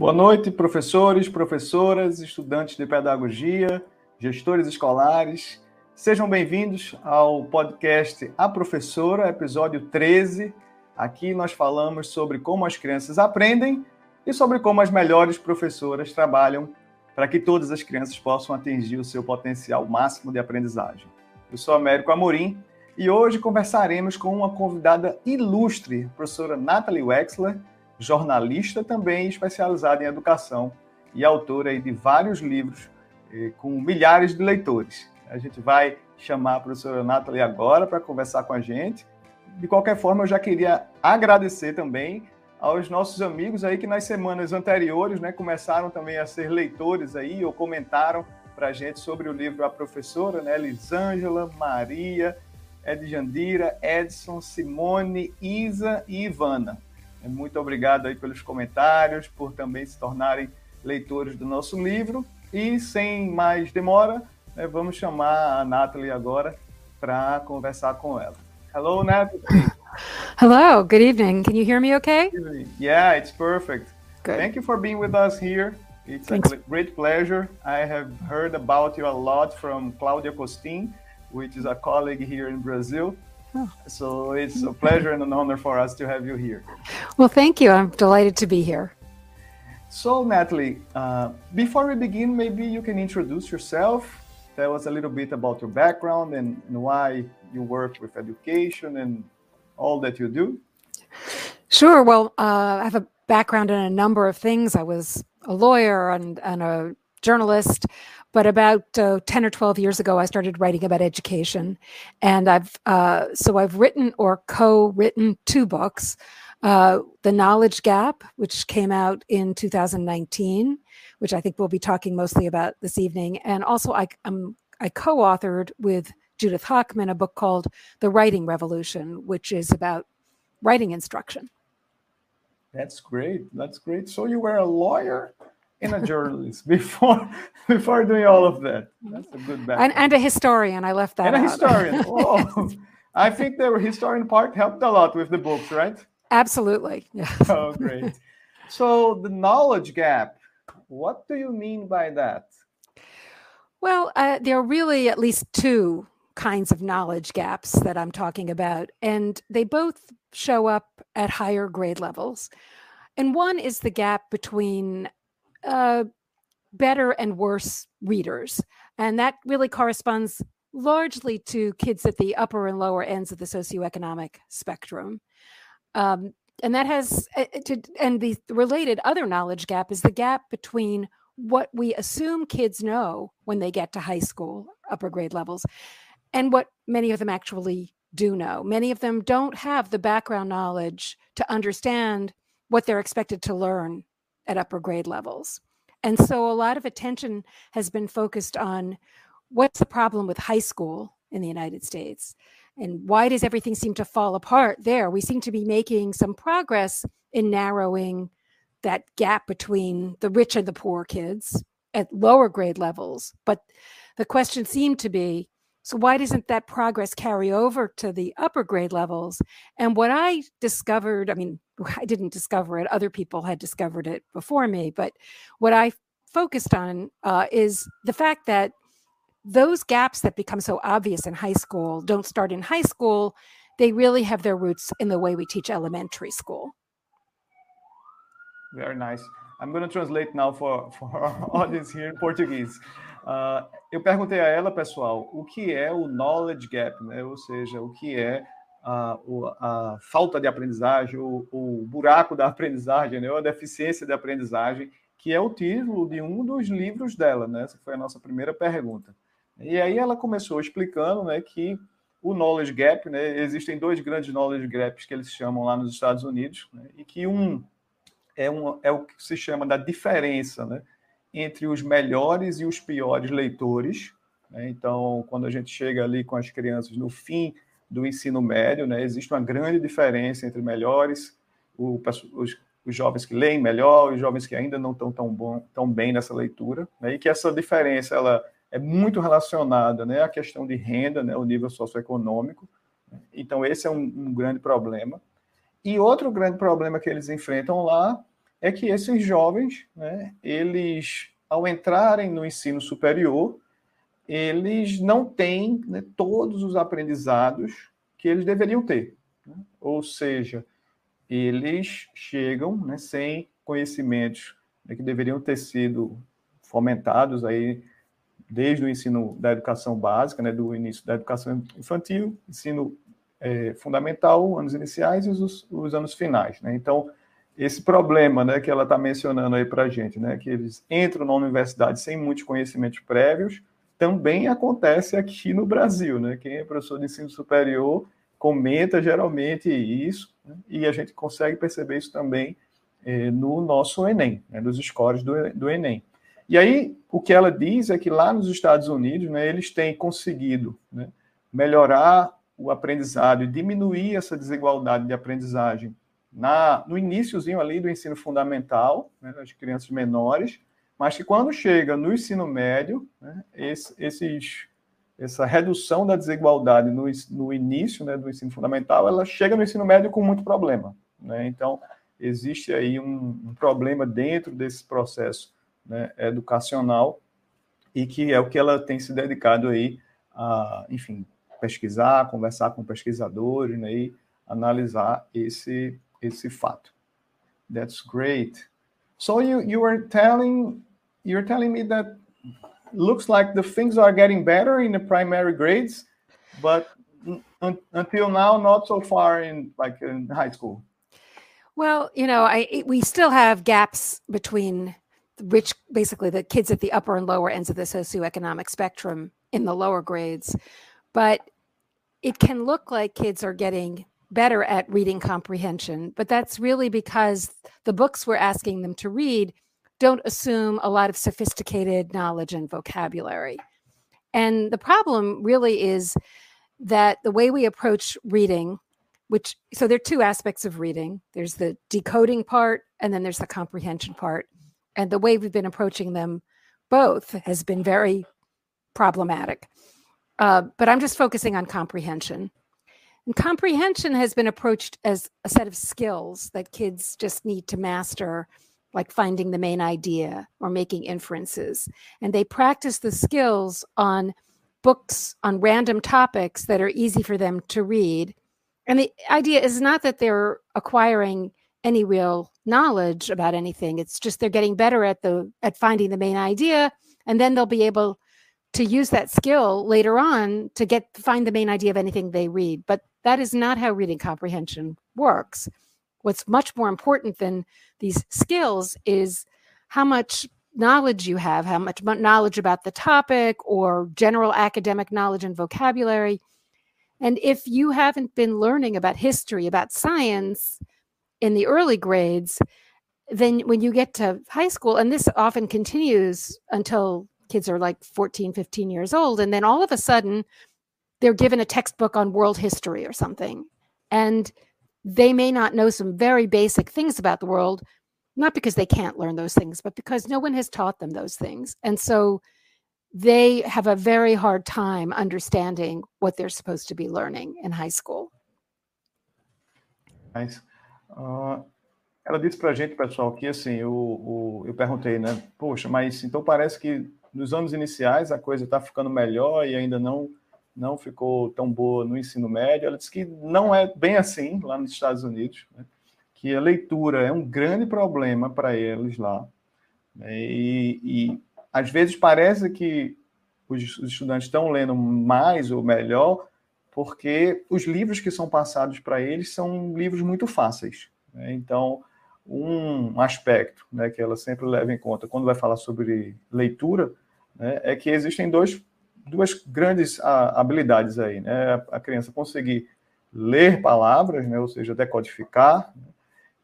Boa noite, professores, professoras, estudantes de pedagogia, gestores escolares. Sejam bem-vindos ao podcast A Professora, episódio 13. Aqui nós falamos sobre como as crianças aprendem e sobre como as melhores professoras trabalham para que todas as crianças possam atingir o seu potencial máximo de aprendizagem. Eu sou Américo Amorim e hoje conversaremos com uma convidada ilustre, a professora Nathalie Wexler, jornalista também especializada em educação e autora de vários livros eh, com milhares de leitores. A gente vai chamar a professora Nathalie agora para conversar com a gente. De qualquer forma, eu já queria agradecer também aos nossos amigos aí que nas semanas anteriores né, começaram também a ser leitores aí ou comentaram para a gente sobre o livro A Professora, né, Lisângela, Maria, Edjandira, Edson, Simone, Isa e Ivana. Muito obrigado aí pelos comentários, por também se tornarem leitores do nosso livro. E sem mais demora, né, vamos chamar a Nathalie agora para conversar com ela. Hello, Nathalie. Hello, good evening. Can you hear me okay? Yeah, it's perfect. Good. Thank you for being with us here. It's Thanks. a great pleasure. I have heard about you a lot from Claudia Costin, which is a colleague here in Brazil. So it's a pleasure and an honor for us to have you here. Well, thank you. I'm delighted to be here. So, Natalie, uh, before we begin, maybe you can introduce yourself, tell us a little bit about your background and, and why you work with education and all that you do. Sure. Well, uh, I have a background in a number of things. I was a lawyer and, and a journalist. But about uh, 10 or 12 years ago, I started writing about education. And I've, uh, so I've written or co written two books uh, The Knowledge Gap, which came out in 2019, which I think we'll be talking mostly about this evening. And also, I, um, I co authored with Judith Hockman a book called The Writing Revolution, which is about writing instruction. That's great. That's great. So you were a lawyer and a journalist before before doing all of that. That's a good background. And, and a historian. I left that. And out. a historian. oh, I think the historian part helped a lot with the books, right? Absolutely. Yeah. Oh, great. So the knowledge gap. What do you mean by that? Well, uh, there are really at least two kinds of knowledge gaps that I'm talking about, and they both show up at higher grade levels. And one is the gap between uh, better and worse readers. And that really corresponds largely to kids at the upper and lower ends of the socioeconomic spectrum. Um, and that has, uh, to, and the related other knowledge gap is the gap between what we assume kids know when they get to high school, upper grade levels, and what many of them actually do know. Many of them don't have the background knowledge to understand what they're expected to learn at upper grade levels. And so a lot of attention has been focused on what's the problem with high school in the United States and why does everything seem to fall apart there? We seem to be making some progress in narrowing that gap between the rich and the poor kids at lower grade levels. But the question seemed to be so why doesn't that progress carry over to the upper grade levels? And what I discovered, I mean, I didn't discover it, other people had discovered it before me, but what I focused on uh, is the fact that those gaps that become so obvious in high school don't start in high school. They really have their roots in the way we teach elementary school. Very nice. I'm going to translate now for, for our audience here in Portuguese. Uh, eu perguntei a ela, pessoal, o que é o knowledge gap, né? ou seja, o que é a, a falta de aprendizagem, o, o, buraco da aprendizagem, né? ou a deficiência de aprendizagem, que é o título de um dos livros dela. Né? Essa foi a nossa primeira pergunta. E aí ela começou explicando né, que o knowledge gap, né, existem dois grandes knowledge gaps que eles chamam lá nos Estados Unidos, né, e que um é, um é o que se chama da diferença, né? Entre os melhores e os piores leitores. Né? Então, quando a gente chega ali com as crianças no fim do ensino médio, né, existe uma grande diferença entre melhores, o, os, os, jovens que leem melhor, os jovens que ainda não estão tão, bom, tão bem nessa leitura, né, e que essa diferença ela é muito relacionada né, à questão de renda, né, o nível socioeconômico. Então, esse é um, um grande problema. E outro grande problema que eles enfrentam lá é que esses jovens, né, eles, ao entrarem no ensino superior, eles não têm né, todos os aprendizados que eles deveriam ter. Né? Ou seja, eles chegam né, sem conhecimentos né, que deveriam ter sido fomentados aí desde o ensino da educação básica, né, do início da educação infantil, ensino é, fundamental, anos iniciais e os, os anos finais. Né? Então, esse problema né, que ela está mencionando aí para a gente, né, que eles entram na universidade sem muitos conhecimentos prévios, também acontece aqui no Brasil. Né? Quem é professor de ensino superior comenta geralmente isso, né? e a gente consegue perceber isso também é, no nosso Enem, né, nos scores do, do Enem. E aí, o que ela diz é que lá nos Estados Unidos, né, eles têm conseguido né, melhorar o aprendizado e diminuir essa desigualdade de aprendizagem na, no iníciozinho ali do ensino fundamental, né, das crianças menores, mas que quando chega no ensino médio, né, esse, esses, essa redução da desigualdade no, no início né, do ensino fundamental, ela chega no ensino médio com muito problema. Né? Então, existe aí um, um, problema dentro desse processo né, educacional e que é o que ela tem se dedicado aí a, enfim, pesquisar, conversar com pesquisadores né, e analisar esse, esse fato. That's great. So you, you were telling you're telling me that looks like the things are getting better in the primary grades, but un until now not so far in like in high school. Well, you know, I we still have gaps between rich, basically the kids at the upper and lower ends of the socioeconomic spectrum in the lower grades, but it can look like kids are getting better at reading comprehension, but that's really because the books we're asking them to read don't assume a lot of sophisticated knowledge and vocabulary. And the problem really is that the way we approach reading, which so there are two aspects of reading there's the decoding part, and then there's the comprehension part. And the way we've been approaching them both has been very problematic. Uh, but I'm just focusing on comprehension. And comprehension has been approached as a set of skills that kids just need to master, like finding the main idea or making inferences. And they practice the skills on books on random topics that are easy for them to read. And the idea is not that they're acquiring any real knowledge about anything. It's just they're getting better at the at finding the main idea and then they'll be able to use that skill later on to get find the main idea of anything they read but that is not how reading comprehension works. What's much more important than these skills is how much knowledge you have how much knowledge about the topic or general academic knowledge and vocabulary. And if you haven't been learning about history about science in the early grades then when you get to high school and this often continues until kids are like 14, 15 years old. And then all of a sudden, they're given a textbook on world history or something. And they may not know some very basic things about the world, not because they can't learn those things, but because no one has taught them those things. And so they have a very hard time understanding what they're supposed to be learning in high school. Nice. Uh, ela disse para a gente, pessoal, que assim, eu, eu, eu perguntei, né? Poxa, mas então parece que nos anos iniciais a coisa está ficando melhor e ainda não não ficou tão boa no ensino médio. Ela disse que não é bem assim lá nos Estados Unidos, né? que a leitura é um grande problema para eles lá. Né? E, e, às vezes parece que os, estudantes estão lendo mais ou melhor porque os livros que são passados para eles são livros muito fáceis. Né? Então, um aspecto né, que ela sempre leva em conta quando vai falar sobre leitura né, é que existem dois, duas grandes habilidades aí. Né? A criança conseguir ler palavras, né, ou seja, decodificar, né,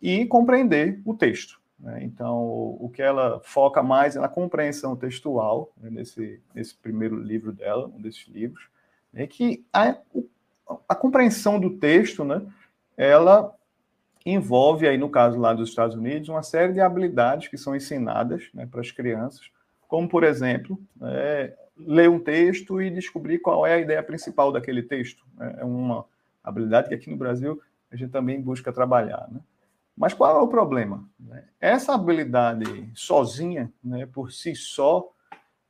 e compreender o texto. Né? Então, o, que ela foca mais é na compreensão textual, né, nesse, nesse primeiro livro dela, um desses livros, é que a, a compreensão do texto, né, ela envolve aí no caso lá dos Estados Unidos uma série de habilidades que são ensinadas né, para as crianças como, por exemplo, é, ler um texto e descobrir qual é a ideia principal daquele texto. Né? É uma habilidade que aqui no Brasil a gente também busca trabalhar. Né? Mas qual é o problema? Essa habilidade sozinha, né, por si só,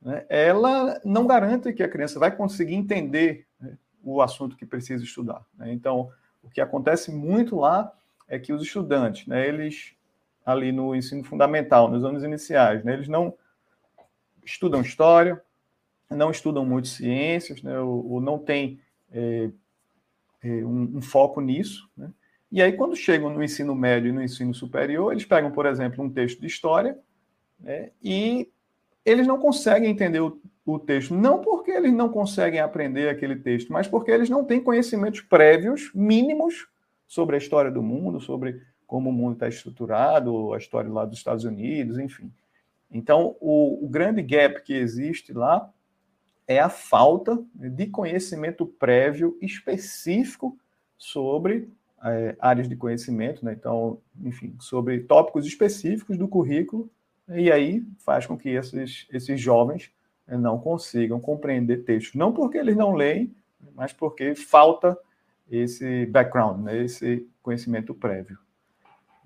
né, ela não garante que a criança vai conseguir entender né, o assunto que precisa estudar. Né? Então, o que acontece muito lá é que os estudantes, né, eles ali no ensino fundamental, nos anos iniciais, né, eles não estudam história, não estudam muito ciências, né, ou, ou não têm é, é, um, um, foco nisso, né? E aí, quando chegam no ensino médio e no ensino superior, eles pegam, por exemplo, um texto de história né, e eles não conseguem entender o, o, texto, não porque eles não conseguem aprender aquele texto, mas porque eles não têm conhecimentos prévios, mínimos, sobre a história do mundo, sobre como o mundo está estruturado, a história lá dos Estados Unidos, enfim. Então, o, o grande gap que existe lá é a falta de conhecimento prévio específico sobre é, áreas de conhecimento, né? então, enfim, sobre tópicos específicos do currículo, e aí faz com que esses, esses jovens né, não consigam compreender textos, não porque eles não leem, mas porque falta esse background, né? esse conhecimento prévio.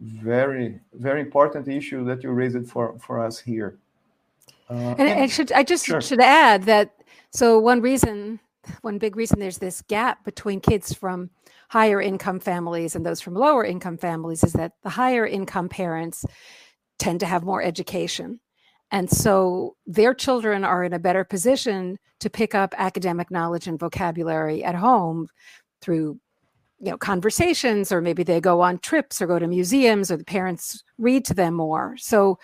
Very, very important issue that you raised for, for us here. Uh, and, and, I should I just sure. should add that so one reason, one big reason there's this gap between kids from higher income families and those from lower income families is that the higher income parents tend to have more education. And so their children are in a better position to pick up academic knowledge and vocabulary at home through you know conversations or maybe they go on trips or go to museums or the parents read to them more. So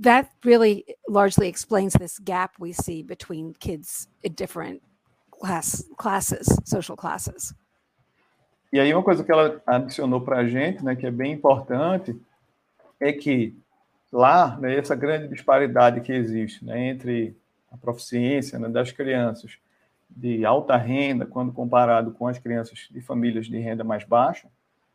that really eh, largely explains this gap we see between kids in different class classes, social classes. E aí uma coisa que ela adicionou para a gente, né, que é bem importante, é que lá, né, essa grande disparidade que existe né, entre a proficiência né, das crianças de alta renda, quando comparado com as crianças de famílias de renda mais baixa,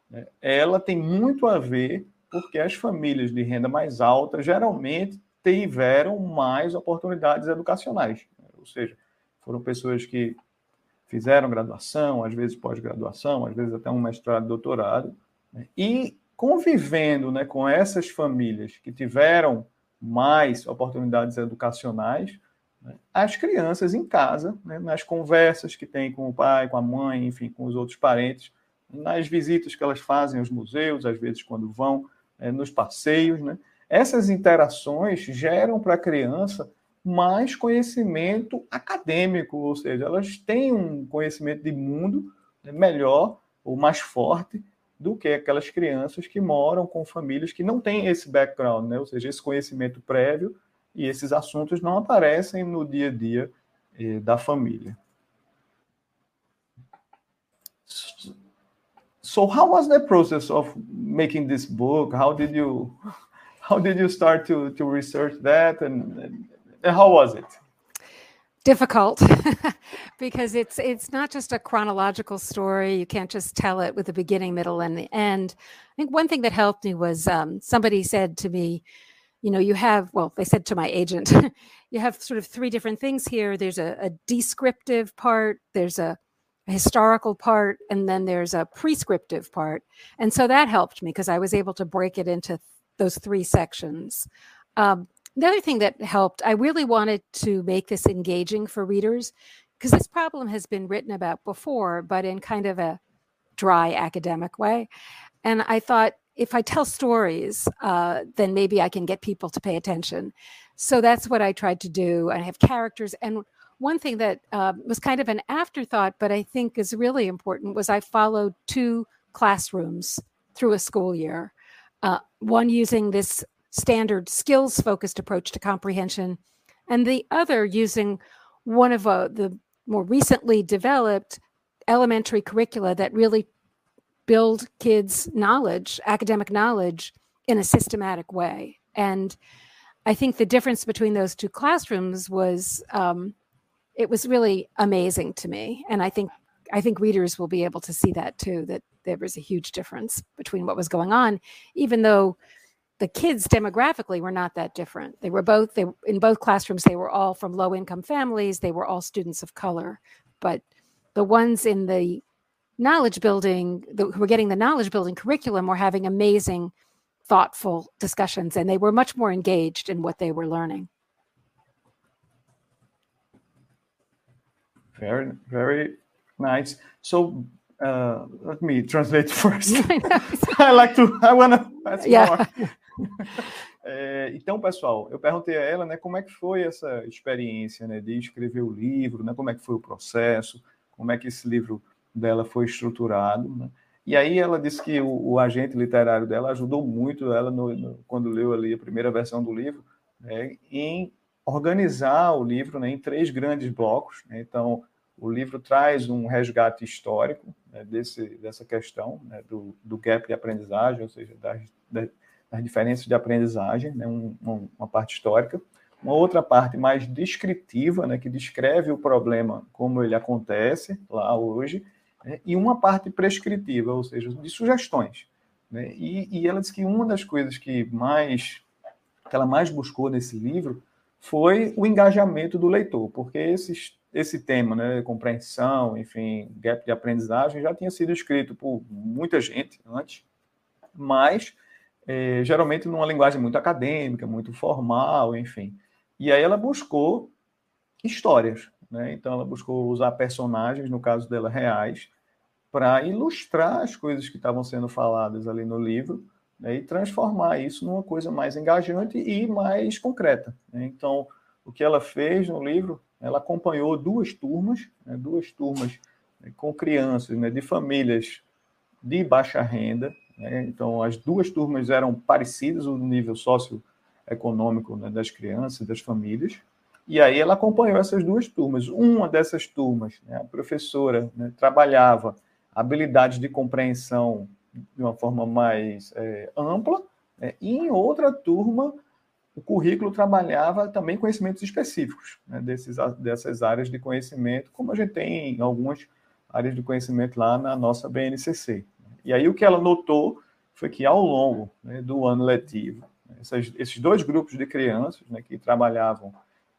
né, ela tem muito a ver porque as famílias de renda mais alta geralmente tiveram mais oportunidades educacionais, né? ou seja, foram pessoas que fizeram graduação, às vezes pós-graduação, às vezes até um mestrado, doutorado, né? e convivendo né, com essas famílias que tiveram mais oportunidades educacionais, as crianças em casa, né, nas conversas que têm com o pai, com a mãe, enfim, com os outros parentes, nas visitas que elas fazem aos museus, às vezes quando vão, é, nos passeios, né? Essas interações geram para a criança mais conhecimento acadêmico, ou seja, elas têm um conhecimento de mundo né, melhor ou mais forte do que aquelas crianças que moram com famílias que não têm esse background, né? ou seja, esse conhecimento prévio e esses assuntos não aparecem no dia a dia eh, da família. so how was the process of making this book? How did you how did you start to to research that? And, and how was it? Difficult because it's it's not just a chronological story. You can't just tell it with the beginning middle and the end. I think one thing that helped me was um, somebody said to me you know you have well they said to my agent you have sort of three different things here. There's a, a descriptive part there's a historical part and then there's a prescriptive part. And so that helped me because i was able to break it into th- those three sections. Um, the other thing that helped i really wanted to make this engaging for readers because this problem has been written about before but in kind of a dry academic way. And i thought if i tell stories uh, then maybe i can get people to pay attention. So that's what i tried to do. I have characters. And one thing that uh, was kind of an afterthought, but I think is really important, was I followed two classrooms through a school year. Uh, one using this standard skills focused approach to comprehension, and the other using one of uh, the more recently developed elementary curricula that really build kids' knowledge, academic knowledge, in a systematic way. And I think the difference between those two classrooms was um, it was really amazing to me. And i think i think readers will be able to see that too that there was a huge difference between what was going on even though the kids demographically were not that different. They were both they in both classrooms they were all from low income families. They were all students of color. But the ones in the knowledge building the, who were getting the knowledge building curriculum were having amazing thoughtful discussions and they were much more engaged in what they were learning. Very, very nice. So uh, let me translate first. I like to, I want to ask yeah. more. É, então, pessoal, eu perguntei a ela, né, como é que foi essa experiência, né, de escrever o livro, né, como é que foi o processo, como é que esse livro dela foi estruturado, né? E aí ela disse que o, o, agente literário dela ajudou muito ela no, no, quando leu ali a primeira versão do livro, né, em organizar o livro né, em três grandes blocos. Né? Então, o livro traz um resgate histórico né, desse, dessa questão né, do, do, gap de aprendizagem, ou seja, das, das diferenças de aprendizagem, né, um, uma parte histórica. Uma outra parte mais descritiva, que descreve o problema como ele acontece lá hoje, né, e uma parte prescritiva, ou seja, de sugestões. Né? E, e, ela disse que uma das coisas que mais que ela mais buscou nesse livro foi o engajamento do leitor, porque esses, esse tema, né, compreensão, enfim, gap de aprendizagem, já tinha sido escrito por muita gente antes, mas é, geralmente numa linguagem muito acadêmica, muito formal, enfim. E aí ela buscou histórias, né? Então ela buscou usar personagens, no caso dela, reais, para ilustrar as coisas que estavam sendo faladas ali no livro né? e transformar isso numa coisa mais engajante e mais concreta. Né? Então, o que ela fez no livro, ela acompanhou duas turmas, né? duas turmas né, com crianças né? de famílias de baixa renda. Então, as duas turmas eram parecidas no nível socioeconômico das crianças, das famílias. E aí ela acompanhou essas duas turmas. Uma dessas turmas, né, a professora né, trabalhava habilidades de compreensão de uma forma mais é, ampla, né? e em outra turma o currículo trabalhava também conhecimentos específicos né? Desses, dessas áreas de conhecimento, como a gente tem em algumas áreas de conhecimento lá na nossa BNCC. E aí o que ela notou foi que ao longo né, do ano letivo, essas, esses dois grupos de crianças né, que trabalhavam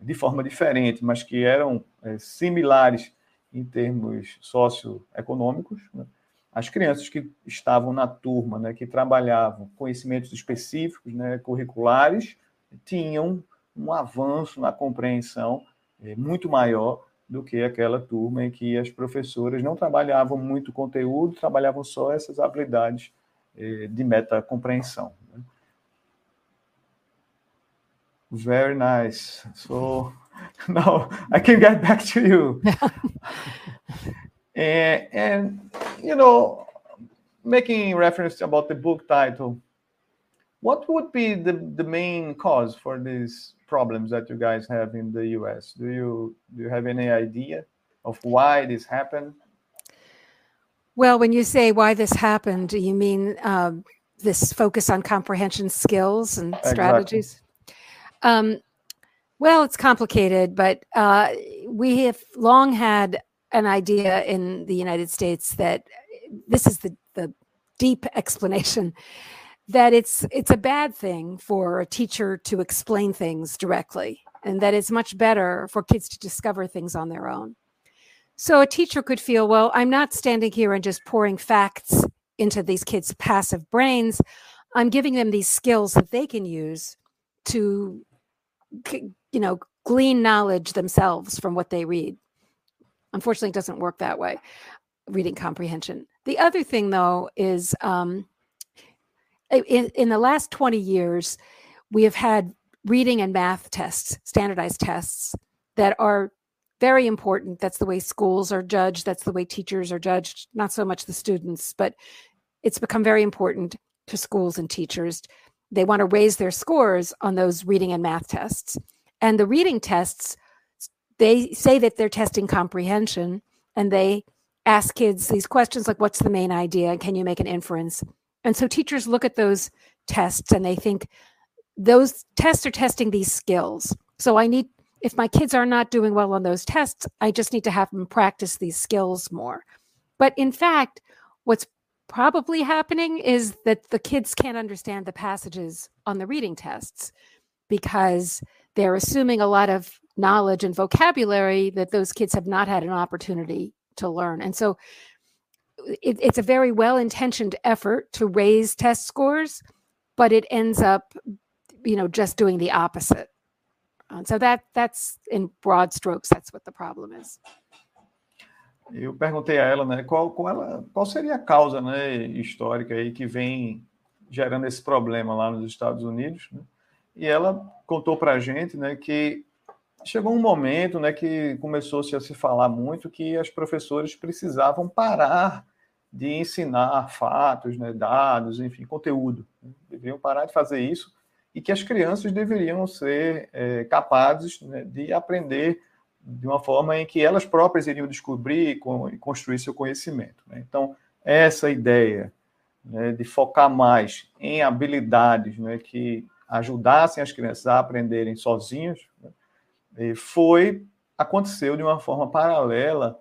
de forma diferente, mas que eram é, similares em termos socioeconômicos, né? as crianças que estavam na turma, né, que trabalhavam conhecimentos específicos, né, curriculares, tinham um avanço na compreensão é, muito maior do que aquela turma em que as professoras não trabalhavam muito conteúdo, trabalhavam só essas habilidades é, de metacompreensão. Né? Very nice. So now I can get back to you. and, and you know, making reference about the book title, what would be the, the main cause for these problems that you guys have in the US? Do you do you have any idea of why this happened? Well, when you say why this happened, do you mean uh, this focus on comprehension skills and strategies? Um, well, it's complicated, but uh, we have long had an idea in the United States that this is the, the deep explanation that it's it's a bad thing for a teacher to explain things directly and that it's much better for kids to discover things on their own. So a teacher could feel, well, I'm not standing here and just pouring facts into these kids' passive brains. I'm giving them these skills that they can use to you know, glean knowledge themselves from what they read. Unfortunately, it doesn't work that way, reading comprehension. The other thing, though, is um, in, in the last 20 years, we have had reading and math tests, standardized tests that are very important. That's the way schools are judged. That's the way teachers are judged, not so much the students, but it's become very important to schools and teachers. They want to raise their scores on those reading and math tests. And the reading tests they say that they're testing comprehension and they ask kids these questions like what's the main idea? Can you make an inference? And so teachers look at those tests and they think those tests are testing these skills. So i need if my kids are not doing well on those tests i just need to have them practice these skills more. But in fact what's probably happening is that the kids can't understand the passages on the reading tests because they're assuming a lot of knowledge and vocabulary that those kids have not had an opportunity to learn. And so it, it's a very well intentioned effort to raise test scores, but it ends up, you know, just doing the opposite. And so that that's in broad strokes, that's what the problem is. Eu perguntei a ela, né, qual, qual, ela, qual seria a causa, né, histórica aí que vem gerando esse problema lá nos Estados Unidos, né? E ela contou para a gente, né, que chegou um momento, né, que começou-se a se falar muito que as professoras precisavam parar de ensinar fatos, né, dados, enfim, conteúdo. Né? Deveriam parar de fazer isso e que as crianças deveriam ser é, capazes né, de aprender de uma forma em que elas próprias iriam descobrir e construir seu conhecimento. Né? Então, essa ideia né, de focar mais em habilidades né, que ajudassem as crianças a aprenderem sozinhas né, foi aconteceu de uma forma paralela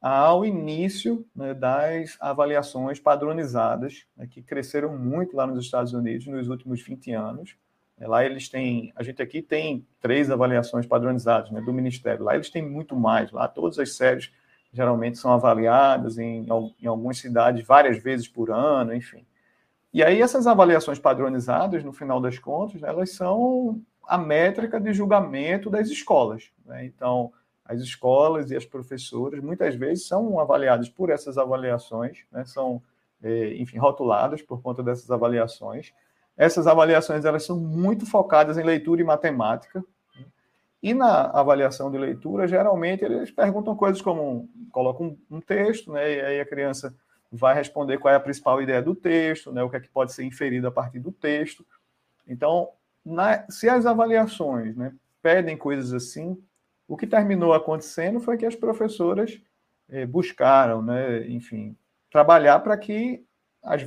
ao início né, das avaliações padronizadas, né, que cresceram muito lá nos Estados Unidos nos últimos 20 anos. É, lá eles têm, a gente aqui tem três avaliações padronizadas né, do Ministério. Lá eles têm muito mais. Lá todas as séries geralmente são avaliadas em, em algumas cidades várias vezes por ano, enfim. E aí essas avaliações padronizadas, no final das contas, elas são a métrica de julgamento das escolas. Né? Então, as escolas e as professoras muitas vezes são avaliadas por essas avaliações, né? são, é, enfim, rotuladas por conta dessas avaliações. Essas avaliações elas são muito focadas em leitura e matemática. Né? E na avaliação de leitura, geralmente eles perguntam coisas como colocam um, texto, né? E aí a criança vai responder qual é a principal ideia do texto, né? O que é que pode ser inferido a partir do texto. Então, na, se as avaliações, né, pedem coisas assim, o que terminou acontecendo foi que as professoras eh, buscaram, né, enfim, trabalhar para que as,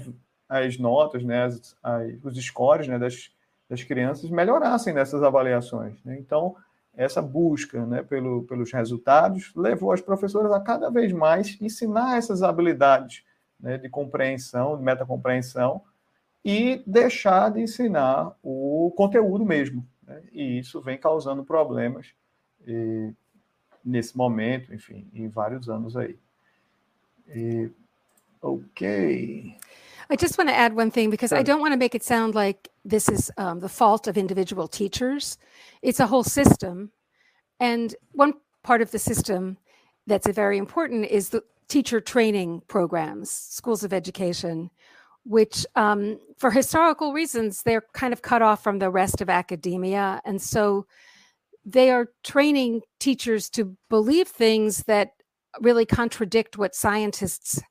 as notas, né, as, as, os scores né, das, das crianças melhorassem nessas avaliações. Né? Então, essa busca né, pelo, pelos resultados levou as professoras a cada vez mais ensinar essas habilidades né, de compreensão, de metacompreensão, e deixar de ensinar o conteúdo mesmo. Né? E isso vem causando problemas e, nesse momento, enfim, em vários anos aí. E, ok. I just want to add one thing because I don't want to make it sound like this is um, the fault of individual teachers. It's a whole system. And one part of the system that's very important is the teacher training programs, schools of education, which, um, for historical reasons, they're kind of cut off from the rest of academia. And so they are training teachers to believe things that really contradict what scientists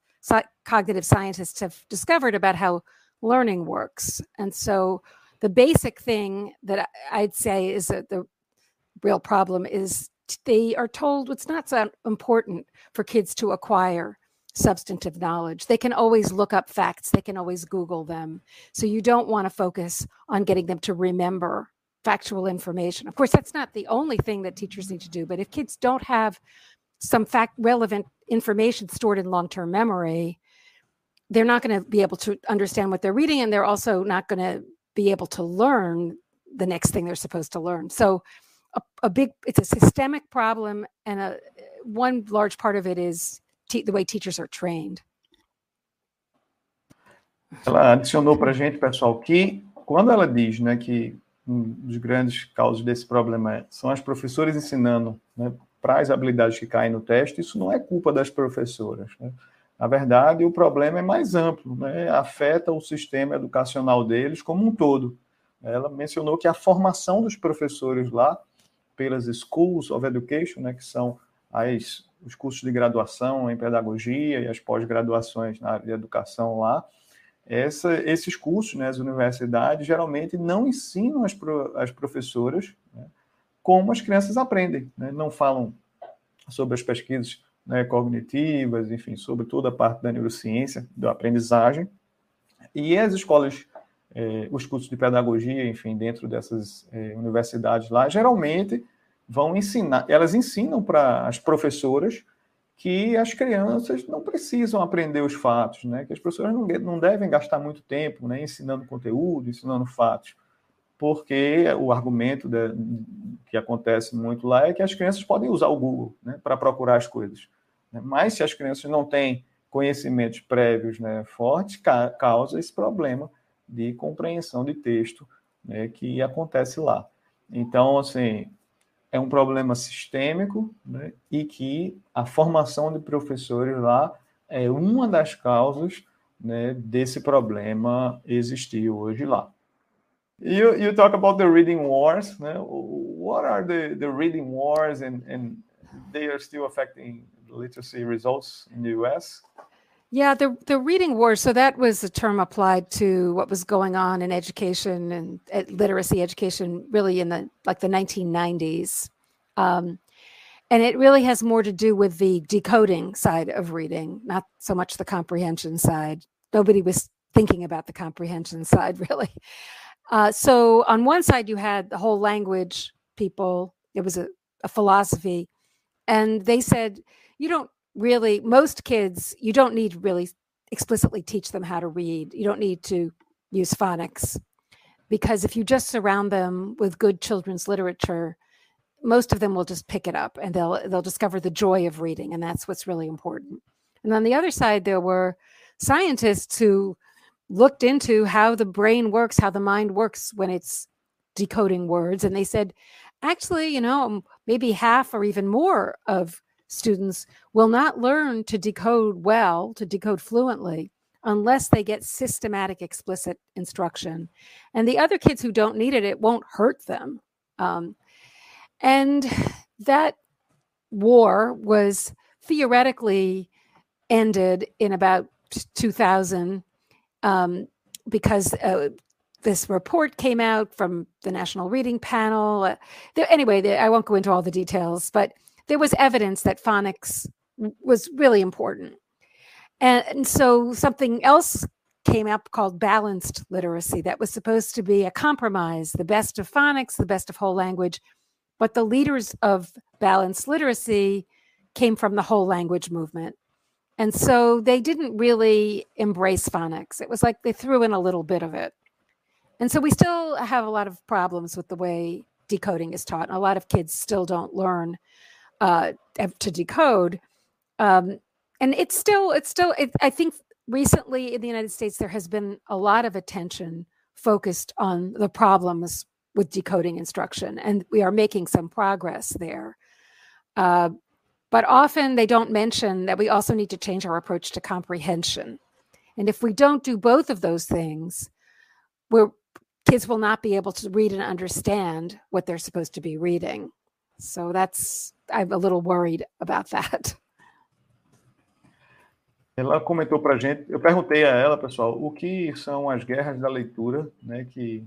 cognitive scientists have discovered about how learning works and so the basic thing that i'd say is that the real problem is they are told it's not so important for kids to acquire substantive knowledge. They can always look up facts, they can always Google them. So you don't want to focus on getting them to remember factual information. Of course, that's not the only thing that teachers need to do, but if kids don't have some fact relevant information stored in long term memory, they're not going to be able to understand what they're reading, and they're also not going to be able to learn the next thing they're supposed to learn. So, a, a big it's a systemic problem, and a one large part of it is te- the way teachers are trained. Ela adicionou para a gente, pessoal, que quando ela diz né, que um dos grandes causas desse problema são as professoras ensinando né, para as habilidades que caem no teste, isso não é culpa das professoras. Né? Na verdade, o problema é mais amplo, né? afeta o sistema educacional deles como um todo. Ela mencionou que a formação dos professores lá, pelas Schools of Education, né, que são as, os cursos de graduação em pedagogia e as pós-graduações na área de educação lá, essa, esses cursos, né, as universidades, geralmente não ensinam as, pro, as professoras né, como as crianças aprendem. Né? Não falam sobre as pesquisas né, cognitivas, enfim, sobre toda a parte da neurociência, da aprendizagem. E as escolas, eh, os cursos de pedagogia, enfim, dentro dessas eh, universidades lá, geralmente vão ensinar, elas ensinam para as professoras que as crianças não precisam aprender os fatos, né? que as professoras não, não devem gastar muito tempo né, ensinando conteúdo, ensinando fatos, porque o argumento de, que acontece muito lá é que as crianças podem usar o Google né, para procurar as coisas. Né? Mas se as crianças não têm conhecimentos prévios né, fortes, ca causa esse problema de compreensão de texto né, que acontece lá. Então, assim, é um problema sistêmico né, e que a formação de professores lá é uma das causas né, desse problema existir hoje lá. You, you talk about the reading wars. What are the, the reading wars and, and they are still affecting literacy results in the US? Yeah, the the reading wars. So that was a term applied to what was going on in education and literacy education, really in the like the 1990s, um, and it really has more to do with the decoding side of reading, not so much the comprehension side. Nobody was thinking about the comprehension side really. Uh, so on one side, you had the whole language people. It was a, a philosophy, and they said you don't really most kids you don't need to really explicitly teach them how to read you don't need to use phonics because if you just surround them with good children's literature most of them will just pick it up and they'll they'll discover the joy of reading and that's what's really important and on the other side there were scientists who looked into how the brain works how the mind works when it's decoding words and they said actually you know maybe half or even more of students will not learn to decode well, to decode fluently, unless they get systematic, explicit instruction. And the other kids who don't need it, it won't hurt them. Um, and that war was theoretically ended in about 2000 um, because uh, this report came out from the National Reading Panel. Uh, there, anyway, I won't go into all the details, but there was evidence that phonics was really important. And, and so something else came up called balanced literacy that was supposed to be a compromise, the best of phonics, the best of whole language. But the leaders of balanced literacy came from the whole language movement. And so they didn't really embrace phonics. It was like they threw in a little bit of it. And so we still have a lot of problems with the way decoding is taught. And a lot of kids still don't learn uh, to decode. Um, and it's still, it's still, it, I think recently in the United States, there has been a lot of attention focused on the problems with decoding instruction, and we are making some progress there. Uh, but often they don't mention that we also need to change our approach to comprehension. And if we don't do both of those things, we're, kids will not be able to read and understand what they're supposed to be reading. So that's I'm a little worried about that. Ela comentou para gente, eu perguntei a ela, pessoal, o que são as guerras da leitura, né, que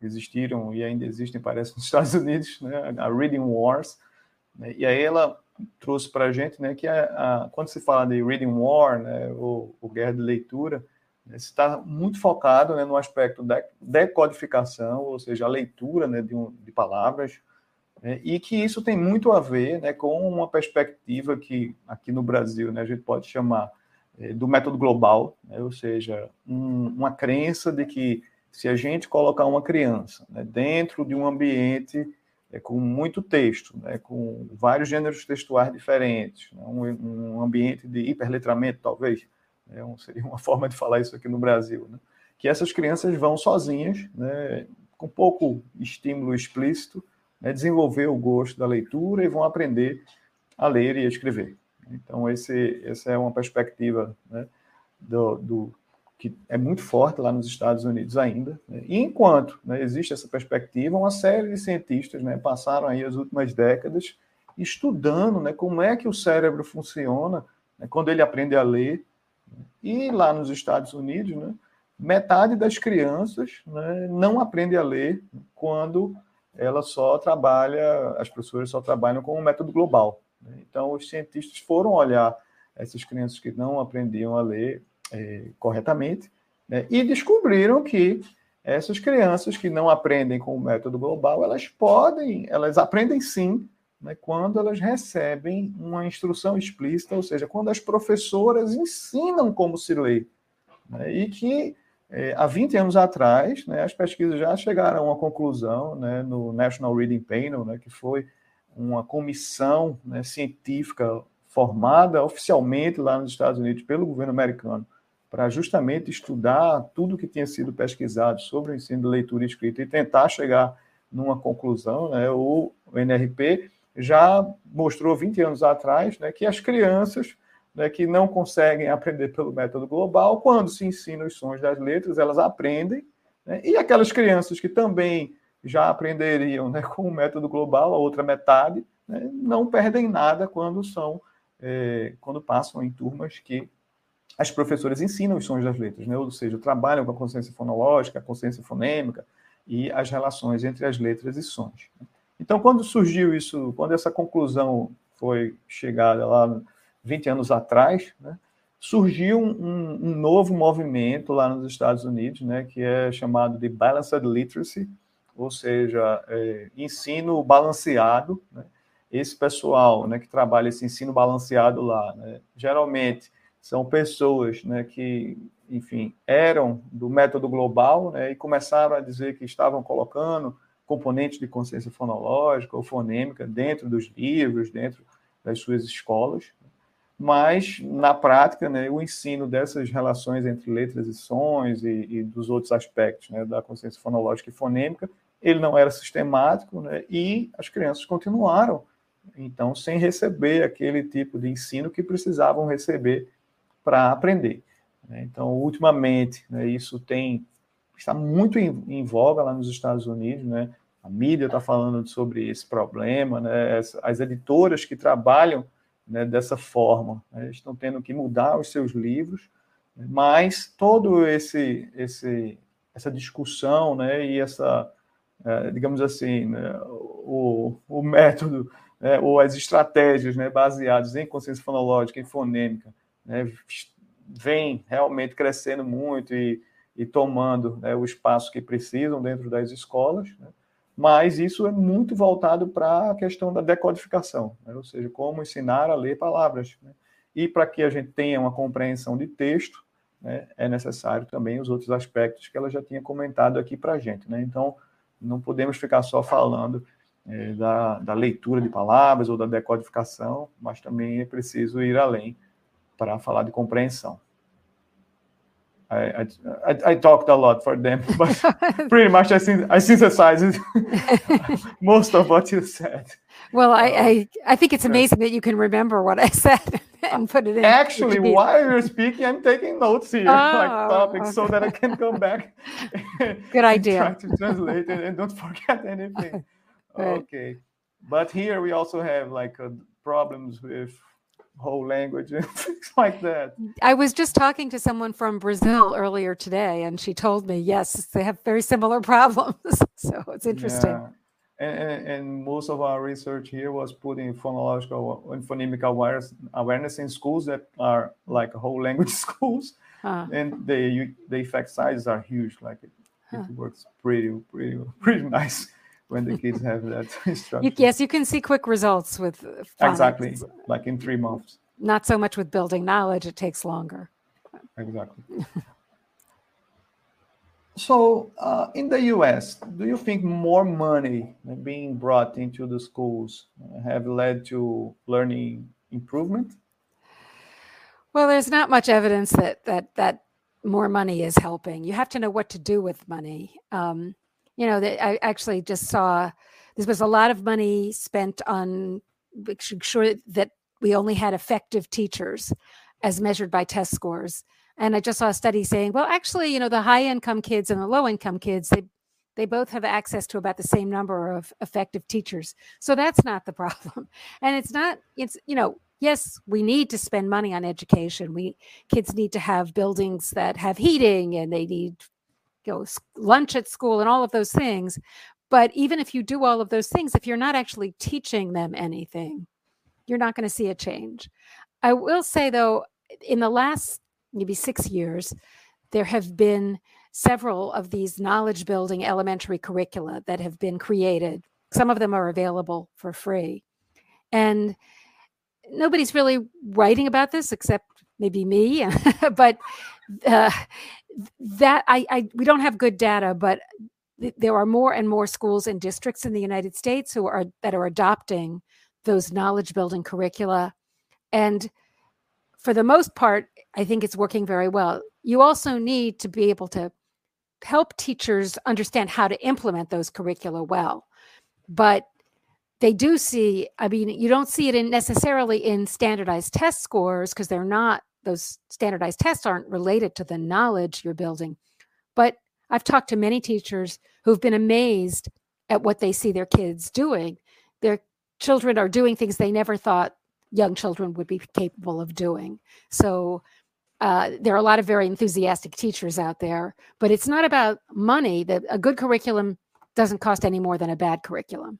existiram e ainda existem, parece, nos Estados Unidos, né, a Reading Wars. Né, e aí ela trouxe para a gente, né, que a, a, quando se fala de Reading War, né, ou, ou guerra de leitura, né, está muito focado né, no aspecto da decodificação, ou seja, a leitura né, de, um, de palavras, né, e que isso tem muito a ver né, com uma perspectiva que aqui no Brasil né, a gente pode chamar é, do método global, né, ou seja, um, uma crença de que se a gente colocar uma criança né, dentro de um ambiente é, com muito texto, né, com vários gêneros textuais diferentes, né, um, um, ambiente de hiperletramento, talvez, né, um, seria uma forma de falar isso aqui no Brasil, né, que essas crianças vão sozinhas, né, com pouco estímulo explícito, né, desenvolver o gosto da leitura e vão aprender a ler e a escrever. Então, esse, essa é uma perspectiva né, do, do, que é muito forte lá nos Estados Unidos ainda. Né? E enquanto né, existe essa perspectiva, uma série de cientistas né, passaram aí as últimas décadas estudando né, como é que o cérebro funciona né, quando ele aprende a ler. E lá nos Estados Unidos, né, metade das crianças não aprende a ler quando ela só trabalha, as professoras só trabalham com um método global. Então, os cientistas foram olhar essas crianças que não aprendiam a ler é, corretamente né? e descobriram que essas crianças que não aprendem com o método global, elas podem, elas aprendem sim, né, quando elas recebem uma instrução explícita, ou seja, quando as professoras ensinam como se lê. Né, e que é, há 20 anos atrás, né, as pesquisas já chegaram a uma conclusão né, no National Reading Panel, né, que foi uma comissão né, científica formada oficialmente lá nos Estados Unidos pelo governo americano para justamente estudar tudo que tinha sido pesquisado sobre o ensino de leitura e escrita e tentar chegar numa conclusão, né? O NRP já mostrou 20 anos atrás né, que as crianças né, que não conseguem aprender pelo método global, quando se ensina os sons das letras, elas aprendem, né, e aquelas crianças que também já aprenderiam né, com o método global, a outra metade, né, não perdem nada quando são é, quando passam em turmas que as professoras ensinam os sons das letras, né, ou seja, trabalham com a consciência fonológica, a consciência fonêmica e as relações entre as letras e sons. Então, quando surgiu isso, quando essa conclusão foi chegada lá 20 anos atrás, né, surgiu um, um, novo movimento lá nos Estados Unidos, né, que é chamado de Balanced Literacy, ou seja, é, ensino balanceado. Né? Esse pessoal né, que trabalha esse ensino balanceado lá, né, geralmente são pessoas né, que, enfim, eram do método global né, e começaram a dizer que estavam colocando componentes de consciência fonológica ou fonêmica dentro dos livros, dentro das suas escolas, mas na prática, né, o ensino dessas relações entre letras e sons e, e dos outros aspectos né, da consciência fonológica e fonêmica, ele não era sistemático, né, e as crianças continuaram, então, sem receber aquele tipo de ensino que precisavam receber para aprender. Né. Então, ultimamente, né, isso tem está muito em, em, voga lá nos Estados Unidos, né? A mídia está falando sobre esse problema, né? As, as editoras que trabalham né, dessa forma né? estão tendo que mudar os seus livros, né? mas todo esse, esse essa discussão, né? E essa, é, digamos assim, né? o, o método né? ou as estratégias, né? Baseadas em consciência fonológica e fonêmica, né? Vem realmente crescendo muito e e tomando né, o espaço que precisam dentro das escolas, né? mas isso é muito voltado para a questão da decodificação, né? ou seja, como ensinar a ler palavras. Né? E para que a gente tenha uma compreensão de texto, né, é necessário também os outros aspectos que ela já tinha comentado aqui para a gente. Então, não podemos ficar só falando é, da, da leitura de palavras ou da decodificação, mas também é preciso ir além para falar de compreensão. I, I, I, talked a lot for them, but pretty much I, I synthesized most of what you said. Well, I, I, I think it's amazing that you can remember what I said and put it in. Actually, while you're speaking, I'm taking notes here, oh, like topics, okay. so that I can come back. Good idea. Try to translate it and don't forget anything. Right. Okay, but here we also have like uh, problems with whole language and things like that. I was just talking to someone from Brazil earlier today, and she told me, yes, they have very similar problems. so it's interesting. Yeah. And, and, most of our research here was putting phonological and phonemic awareness, awareness in schools that are like whole language schools, huh. and the the effect sizes are huge. Like it, huh. it works pretty pretty pretty nice when the kids have that instruction. yes, you can see quick results with phonics. exactly like in three months. Not so much with building knowledge; it takes longer. Exactly. so, uh, in the U.S., do you think more money being brought into the schools have led to learning improvement? Well, there's not much evidence that that that more money is helping. You have to know what to do with money. Um, you know that i actually just saw this was a lot of money spent on making sure that we only had effective teachers as measured by test scores. And i just saw a study saying well actually you know the high income kids and the low income kids they they both have access to about the same number of effective teachers. So that's not the problem. And it's not it's you know yes we need to spend money on education. We kids need to have buildings that have heating and they need you know lunch at school and all of those things but even if you do all of those things if you're not actually teaching them anything you're not going to see a change. I will say though in the last maybe 6 years there have been several of these knowledge building elementary curricula that have been created. Some of them are available for free. And nobody's really writing about this except maybe me but uh, that I, I we don't have good data, but th- there are more and more schools and districts in the United States who are that are adopting those knowledge building curricula, and for the most part, I think it's working very well. You also need to be able to help teachers understand how to implement those curricula well. But they do see, I mean, you don't see it in necessarily in standardized test scores because they're not, those standardized tests aren't related to the knowledge you're building. But I've talked to many teachers who've been amazed at what they see their kids doing. Their children are doing things they never thought young children would be capable of doing. So uh, there are a lot of very enthusiastic teachers out there, but it's not about money. That a good curriculum doesn't cost any more than a bad curriculum.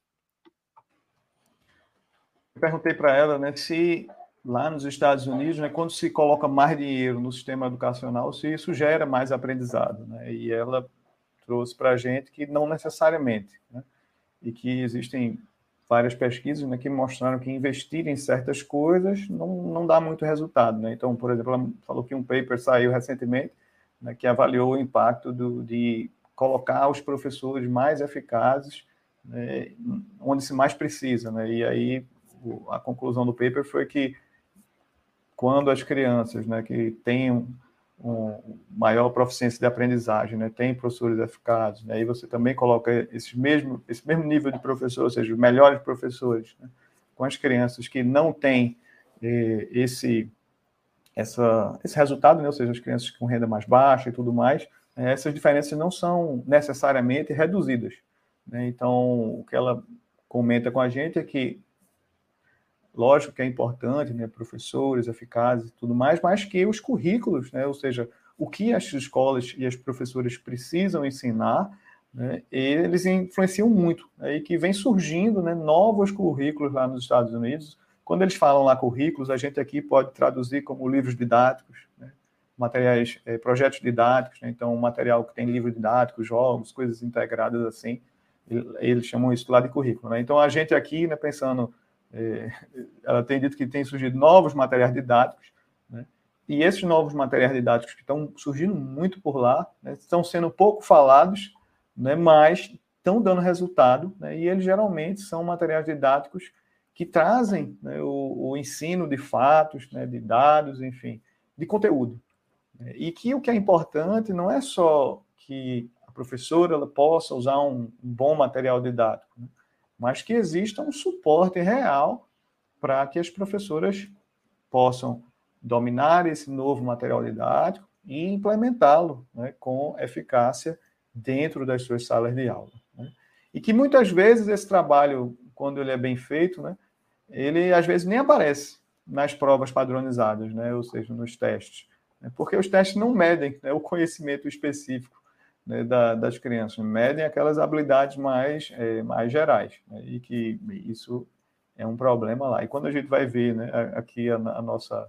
Perguntei para ela, né, se lá nos Estados Unidos, né, quando se coloca mais dinheiro no sistema educacional, se isso gera mais aprendizado, né? E ela trouxe para a gente que não necessariamente, né? E que existem várias pesquisas né, que mostraram que investir em certas coisas não, não dá muito resultado. Né? Então, por exemplo, ela falou que um paper saiu recentemente né, que avaliou o impacto do, de colocar os professores mais eficazes né, onde se mais precisa. Né? E aí a conclusão do paper foi que quando as crianças né, que têm um maior proficiência de aprendizagem, né? Tem professores eficazes, né? Aí você também coloca esse mesmo esse mesmo nível de professor, ou seja, os melhores professores, né? com as crianças que não têm eh, esse essa esse resultado, né? Ou seja, as crianças com renda mais baixa e tudo mais, né? essas diferenças não são necessariamente reduzidas, né? Então, o que ela comenta com a gente é que Lógico que é importante, né, professores eficazes e tudo mais, mas que os currículos, né, ou seja, o que as escolas e as professoras precisam ensinar, né, eles influenciam muito. Né, e que vem surgindo né, novos currículos lá nos Estados Unidos. Quando eles falam lá currículos, a gente aqui pode traduzir como livros didáticos, né, materiais, é, projetos didáticos, né, então material que tem livro didático, jogos, coisas integradas assim, eles chamam isso lá de currículo. Né? Então a gente aqui, né, pensando é, ela tem dito que tem surgido novos materiais didáticos, né? e esses novos materiais didáticos que estão surgindo muito por lá, né, estão sendo pouco falados, né, mas estão dando resultado, né, e eles geralmente são materiais didáticos que trazem né, o, o, ensino de fatos, né, de dados, enfim, de conteúdo. E que o que é importante não é só que a professora ela possa usar um, um bom material didático, mas que exista um suporte real para que as professoras possam dominar esse novo material didático e implementá-lo né, com eficácia dentro das suas salas de aula. Né? E que muitas vezes esse trabalho, quando ele é bem feito, né, ele às vezes nem aparece nas provas padronizadas, né, ou seja, nos testes, né, porque os testes não medem né, o conhecimento específico né, da, das crianças, medem aquelas habilidades mais, é, mais gerais, né, e que isso é um problema lá. E quando a gente vai ver, né, aqui a, a nossa,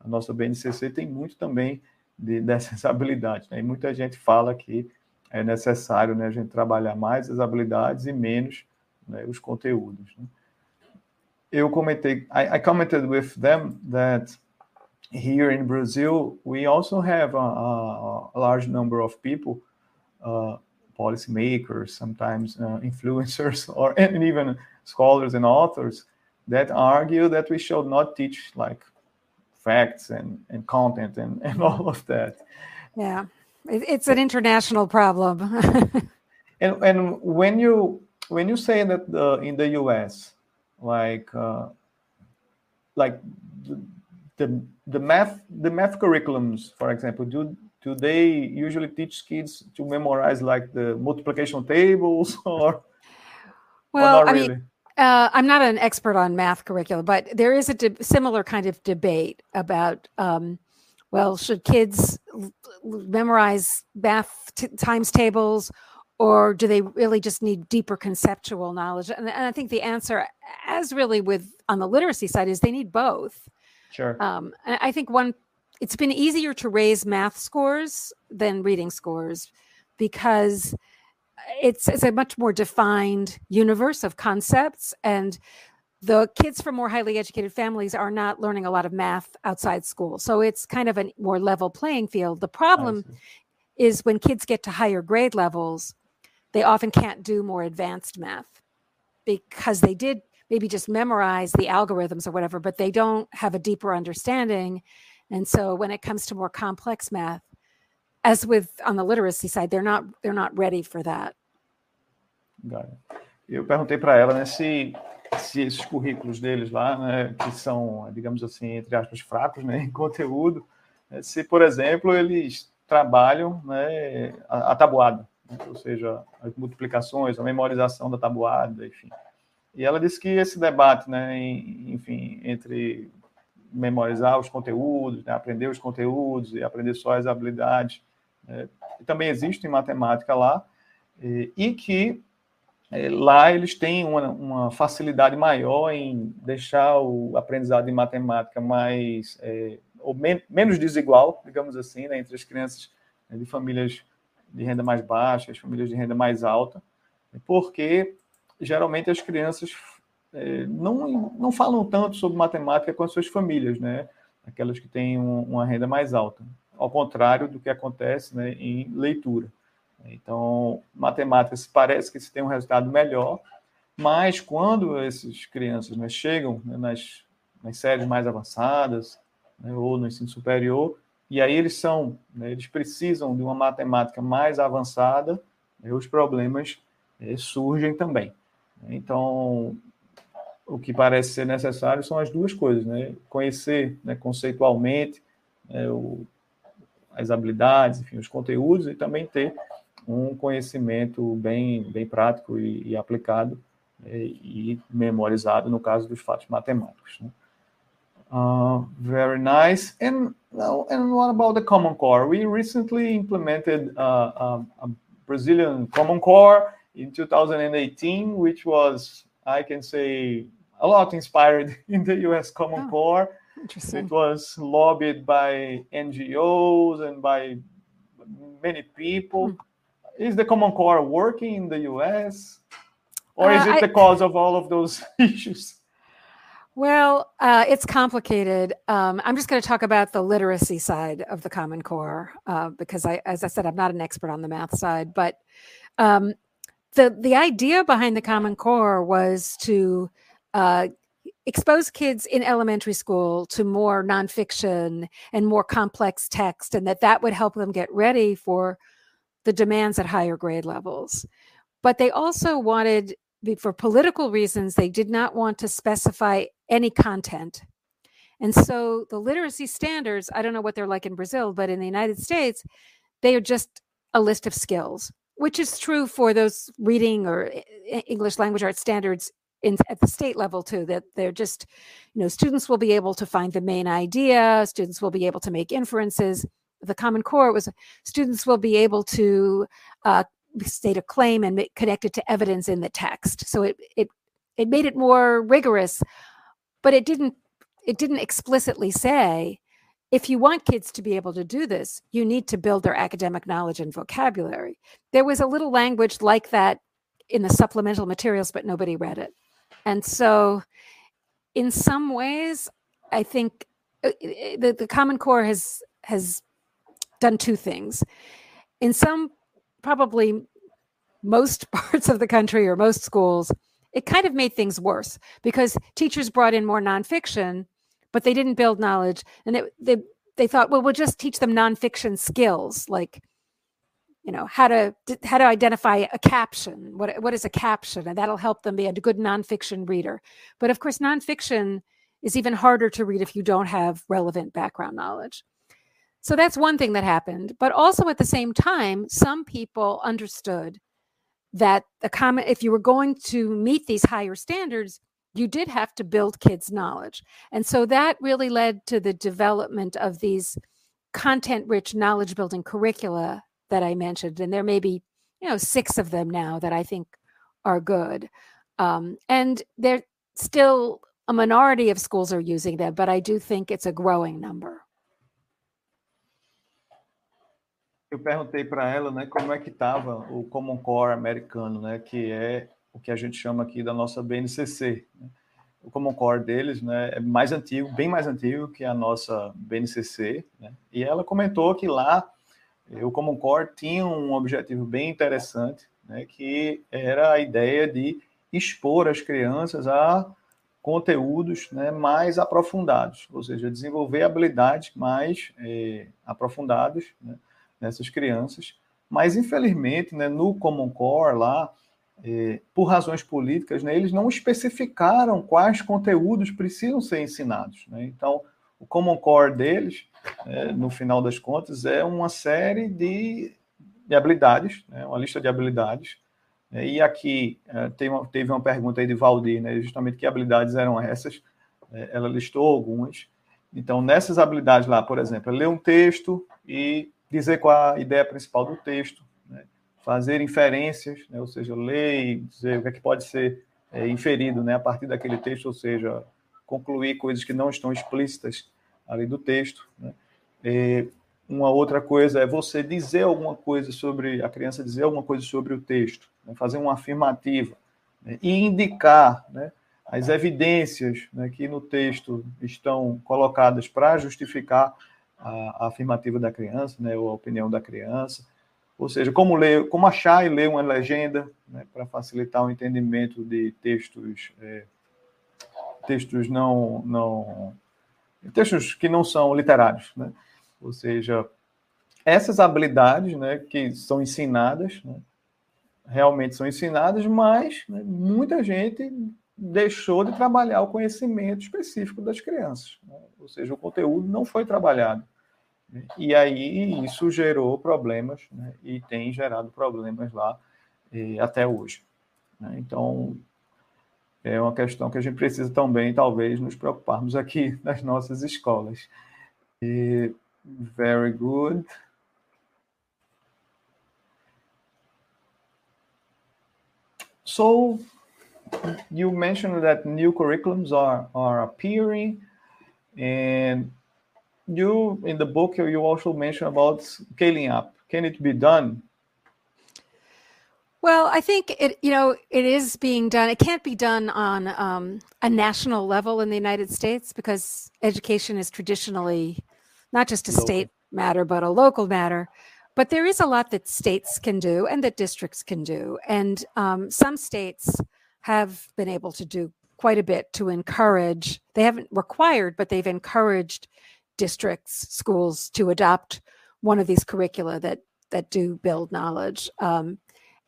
a nossa BNCC tem muito também de, dessas habilidades, né, e muita gente fala que é necessário né, a gente trabalhar mais as habilidades e menos né, os conteúdos. Né. Eu comentei, I, I commented with them that here in Brazil, we also have a, a, a large number of people uh, policymakers, sometimes uh, influencers, or and even scholars and authors that argue that we should not teach like facts and, and content and, and all of that. Yeah, it's an international problem. and and when you when you say that the, in the U.S. like uh, like the, the the math the math curriculums, for example, do do they usually teach kids to memorize like the multiplication tables or well or i really? mean uh, i'm not an expert on math curricula but there is a de- similar kind of debate about um, well should kids l- memorize math t- times tables or do they really just need deeper conceptual knowledge? And, and, i think the answer as really with on the literacy side is they need both. Sure. Um, i think one it's been easier to raise math scores than reading scores because uh, it's, it's a much more defined universe of concepts and the kids from more highly educated families are not learning a lot of math outside school. So it's kind of a more level playing field. The problem is when kids get to higher grade levels they often can't do more advanced math because they did maybe just memorize the algorithms or whatever but they don't have a deeper understanding And so when it comes to more complex math, as with on the literacy side, they're not they're not ready for that. Eu perguntei para ela, né, se se esses currículos deles lá, né, que são, digamos assim, entre aspas, fracos, né, em conteúdo, né, se, por exemplo, eles trabalham, né, a, a tabuada, né, ou seja, as multiplicações, a memorização da tabuada, enfim. E ela disse que esse debate, né, enfim, entre memorizar os conteúdos, né, aprender os conteúdos e aprender só as habilidades, né, também existe em matemática lá, e, que é, lá eles têm uma, uma, facilidade maior em deixar o aprendizado de matemática mais é, ou men menos desigual, digamos assim, né, entre as crianças né, de famílias de renda mais baixa, as famílias de renda mais alta, porque geralmente as crianças é, não, não falam tanto sobre matemática com as suas famílias, né? Aquelas que têm um, uma renda mais alta, ao contrário do que acontece né, em leitura. Então, matemática se parece que se tem um resultado melhor, mas quando essas crianças né, chegam né, nas, nas séries mais avançadas né, ou no ensino superior, e aí eles são, né, eles precisam de uma matemática mais avançada, né, os problemas eh, surgem também. Então, o que parece ser necessário são as duas coisas, né? Conhecer né, conceitualmente né, o, as habilidades, enfim, os conteúdos e também ter um conhecimento bem, bem prático e, e aplicado né, e, memorizado no caso dos fatos matemáticos. Né? Uh, very nice. And and what about the Common Core? We recently implemented uh, a, a Brazilian Common Core in 2018, which was, I can say, a lot inspired in the US Common oh, Core. Interesting. It was lobbied by NGOs and by many people. Mm. Is the Common Core working in the US? Or is uh, it the cause of all of those issues? Well, uh, it's complicated. Um, I'm just going to talk about the literacy side of the Common Core uh, because, I, as I said, I'm not an expert on the math side. But um, the the idea behind the Common Core was to uh, expose kids in elementary school to more nonfiction and more complex text, and that that would help them get ready for the demands at higher grade levels. But they also wanted, for political reasons, they did not want to specify any content. And so the literacy standards, I don't know what they're like in Brazil, but in the United States, they are just a list of skills, which is true for those reading or English language arts standards in, at the state level too that they're just you know students will be able to find the main idea students will be able to make inferences the Common Core was students will be able to uh, state a claim and connect it to evidence in the text. So it it it made it more rigorous, but it didn't it didn't explicitly say if you want kids to be able to do this, you need to build their academic knowledge and vocabulary. There was a little language like that in the supplemental materials, but nobody read it. And so, in some ways, I think uh, the, the Common Core has has done two things. In some, probably most parts of the country or most schools, it kind of made things worse because teachers brought in more nonfiction, but they didn't build knowledge. And it, they, they thought, well, we'll just teach them nonfiction skills like you know how to how to identify a caption what what is a caption and that'll help them be a good nonfiction reader but of course nonfiction is even harder to read if you don't have relevant background knowledge so that's one thing that happened. But also at the same time, some people understood that the comment, if you were going to meet these higher standards, you did have to build kids' knowledge. And so that really led to the development of these content rich knowledge building curricula that I mentioned. And there may be, you know, six of them now that I think are good. Um, and they're still a minority of schools are using them, but I do think it's a growing number. eu perguntei para ela, né, como é que estava o Common Core americano, né, que é o que a gente chama aqui da nossa BNCC. Né? O Common Core deles, né, é mais antigo, bem mais antigo que a nossa BNCC, né? E ela comentou que lá o Common Core tinha um objetivo bem interessante, né, que era a ideia de expor as crianças a conteúdos né, mais aprofundados, ou seja, desenvolver habilidades mais é, aprofundadas né, nessas crianças. Mas, infelizmente, né, no Common Core lá, é, por razões políticas, né, eles não especificaram quais conteúdos precisam ser ensinados. Né? Então, o Common Core deles, é, no final das contas, é uma série de, de habilidades, né, uma lista de habilidades. Né? E aqui é, tem uma, teve uma pergunta aí de Valdir, né, justamente que habilidades eram essas. É, ela listou algumas. Então, nessas habilidades lá, por exemplo, é ler um texto e dizer qual a ideia principal do texto, fazer inferências, né, ou seja, ler e dizer o que, é que pode ser é, inferido né, a partir daquele texto, ou seja, concluir coisas que não estão explícitas ali do texto. Né. E uma outra coisa é você dizer alguma coisa sobre, a criança dizer alguma coisa sobre o texto, né, fazer uma afirmativa né, e indicar né, as evidências né, que no texto estão colocadas para justificar a, a, afirmativa da criança, né, ou a opinião da criança, ou seja, como ler, como achar e ler uma legenda para facilitar o entendimento de textos, é, textos não, não, textos que não são literários, né? Ou seja, essas habilidades, né, que são ensinadas, né, realmente são ensinadas, mas né, muita gente deixou de trabalhar o conhecimento específico das crianças, né? ou seja, o conteúdo não foi trabalhado. E aí isso gerou problemas, né? e tem gerado problemas lá até hoje. Né? Então, é uma questão que a gente precisa também, talvez, nos preocuparmos aqui nas nossas escolas. E, very good. So, you mentioned that new curriculums are, are appearing, and you in the book you also mention about scaling up. Can it be done? Well, I think it you know it is being done. It can't be done on um, a national level in the United States because education is traditionally not just a local. state matter but a local matter. But there is a lot that states can do and that districts can do, and um, some states have been able to do quite a bit to encourage. They haven't required, but they've encouraged districts, schools to adopt one of these curricula that that do build knowledge. Um,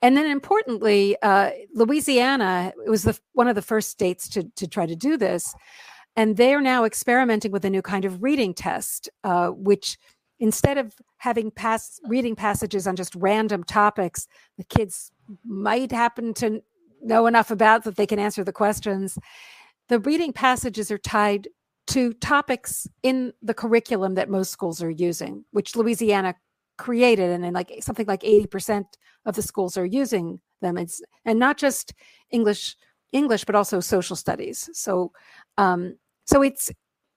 and then importantly, uh, Louisiana was the, one of the first states to, to try to do this. And they are now experimenting with a new kind of reading test, uh, which instead of having pass, reading passages on just random topics, the kids might happen to know enough about that they can answer the questions. The reading passages are tied to topics in the curriculum that most schools are using, which Louisiana created, and then like something like 80% of the schools are using them. It's and not just English, English, but also social studies. So, um, so it's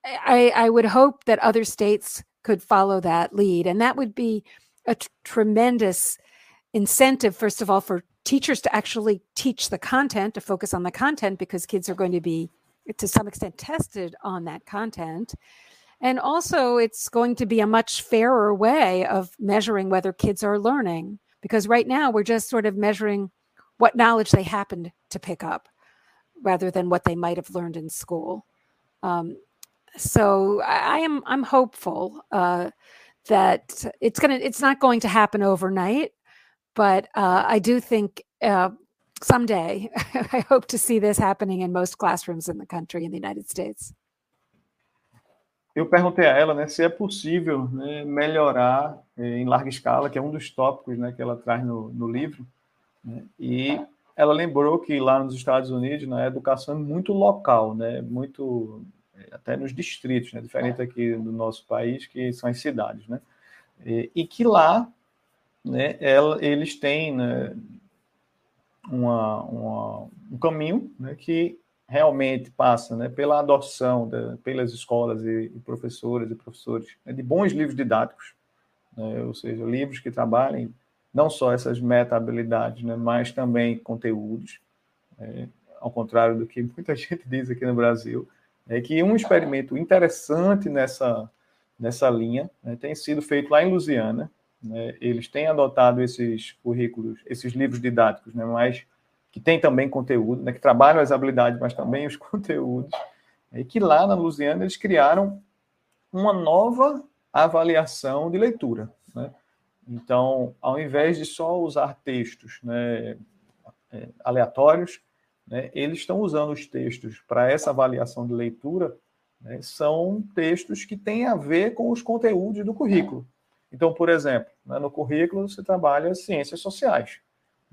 I, I would hope that other states could follow that lead, and that would be a t- tremendous incentive. First of all, for teachers to actually teach the content, to focus on the content, because kids are going to be to some extent tested on that content. And also, it's going to be a much fairer way of measuring whether kids are learning, because right now we're just sort of measuring what knowledge they happened to pick up rather than what they might have learned in school. Um, so I, I, am I'm hopeful uh, that it's gonna it's not going to happen overnight, but uh, I do think uh, someday I hope to see this happening in most classrooms in the country in the United States. Eu perguntei a ela né, se é possível né, melhorar eh, em larga escala, que é um dos tópicos né, que ela traz no, no livro. Né, e ela lembrou que lá nos Estados Unidos né, a educação é muito local, né, muito eh, até nos distritos, né, diferente aqui do nosso país, que são as cidades. Né, e, e que lá né, ela, eles têm né, uma, uma, um caminho né, que realmente passa né, pela adoção de, pelas escolas e, e professoras e professores né, de bons livros didáticos, né, ou seja, livros que trabalhem não só essas meta-habilidades, né, mas também conteúdos, é, ao contrário do que muita gente diz aqui no Brasil, é que um experimento interessante nessa, nessa linha né, tem sido feito lá em Louisiana, né, eles têm adotado esses currículos, esses livros didáticos, né, mais que tem também conteúdo, né, que trabalham as habilidades, mas também os conteúdos, e que lá na Lusiana eles criaram uma nova avaliação de leitura. Né? Então, ao invés de só usar textos né, é, aleatórios, né, eles estão usando os textos para essa avaliação de leitura, né, são textos que têm a ver com os conteúdos do currículo. Então, por exemplo, né, no currículo você trabalha ciências sociais.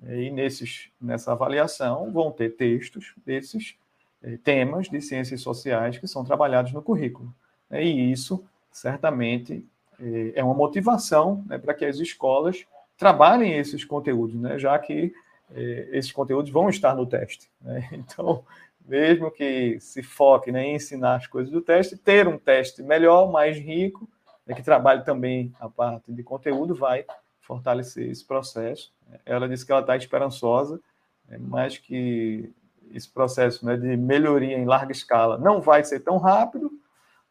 E nesses, nessa avaliação vão ter textos desses eh, temas de ciências sociais que são trabalhados no currículo. Né, e isso, certamente, eh, é uma motivação né, para que as escolas trabalhem esses conteúdos, né, já que eh, esses conteúdos vão estar no teste. Né? Então, mesmo que se foque né, em ensinar as coisas do teste, ter um teste melhor, mais rico, né, que trabalhe também a parte de conteúdo, vai fortalecer esse processo. Ela disse que ela está esperançosa, né, mas que esse processo né, de melhoria em larga escala não vai ser tão rápido,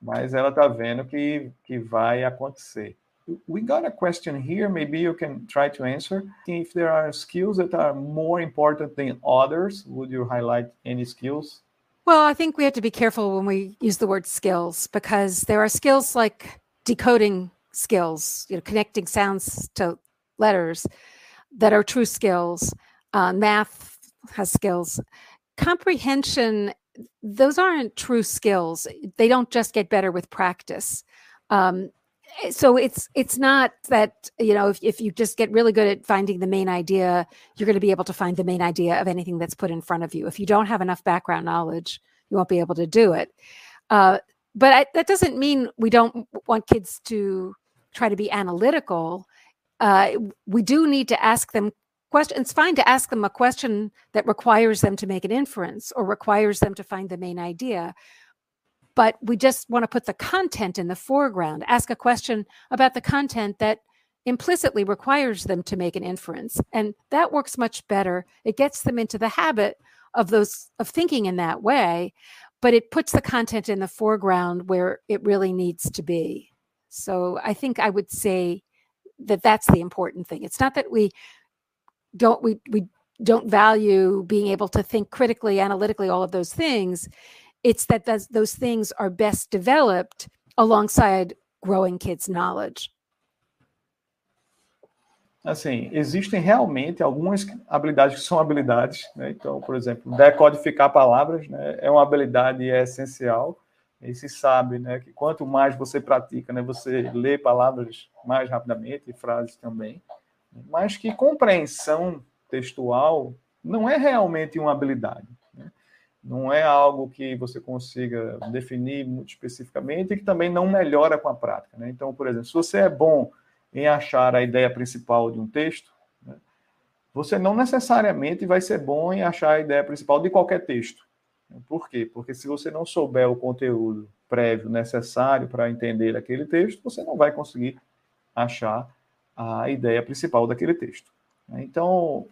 mas ela está vendo que, que vai acontecer. We got a question here, maybe you can try to answer. If there are skills that are more important than others, would you highlight any skills? Well, I think we have to be careful when we use the word skills because there are skills like decoding skills, you know, connecting sounds to letters that are true skills. Uh, math has skills. Comprehension, those aren't true skills. They don't just get better with practice. Um, so it's it's not that you know if, if you just get really good at finding the main idea you're going to be able to find the main idea of anything that's put in front of you if you don't have enough background knowledge you won't be able to do it uh, but I, that doesn't mean we don't want kids to try to be analytical. Uh, we do need to ask them questions. It's fine to ask them a question that requires them to make an inference or requires them to find the main idea. But we just want to put the content in the foreground, ask a question about the content that implicitly requires them to make an inference. And that works much better. It gets them into the habit of those of thinking in that way but it puts the content in the foreground where it really needs to be. So I think I would say that that's the important thing. It's not that we don't we we don't value being able to think critically, analytically, all of those things. It's that those, those things are best developed alongside growing kids' knowledge. assim, existem realmente algumas habilidades que são habilidades, né? Então, por exemplo, decodificar palavras, né, é uma habilidade essencial. E se sabe, né, que quanto mais você pratica, né, você lê palavras mais rapidamente e frases também. Mas que compreensão textual não é realmente uma habilidade. Né? Não é algo que você consiga definir muito especificamente e que também não melhora com a prática. Né? Então, por exemplo, se você é bom em achar a ideia principal de um texto, né, você não necessariamente vai ser bom em achar a ideia principal de qualquer texto. Por quê? Porque se você não souber o conteúdo prévio necessário para entender aquele texto, você não vai conseguir achar a ideia principal daquele texto. Então,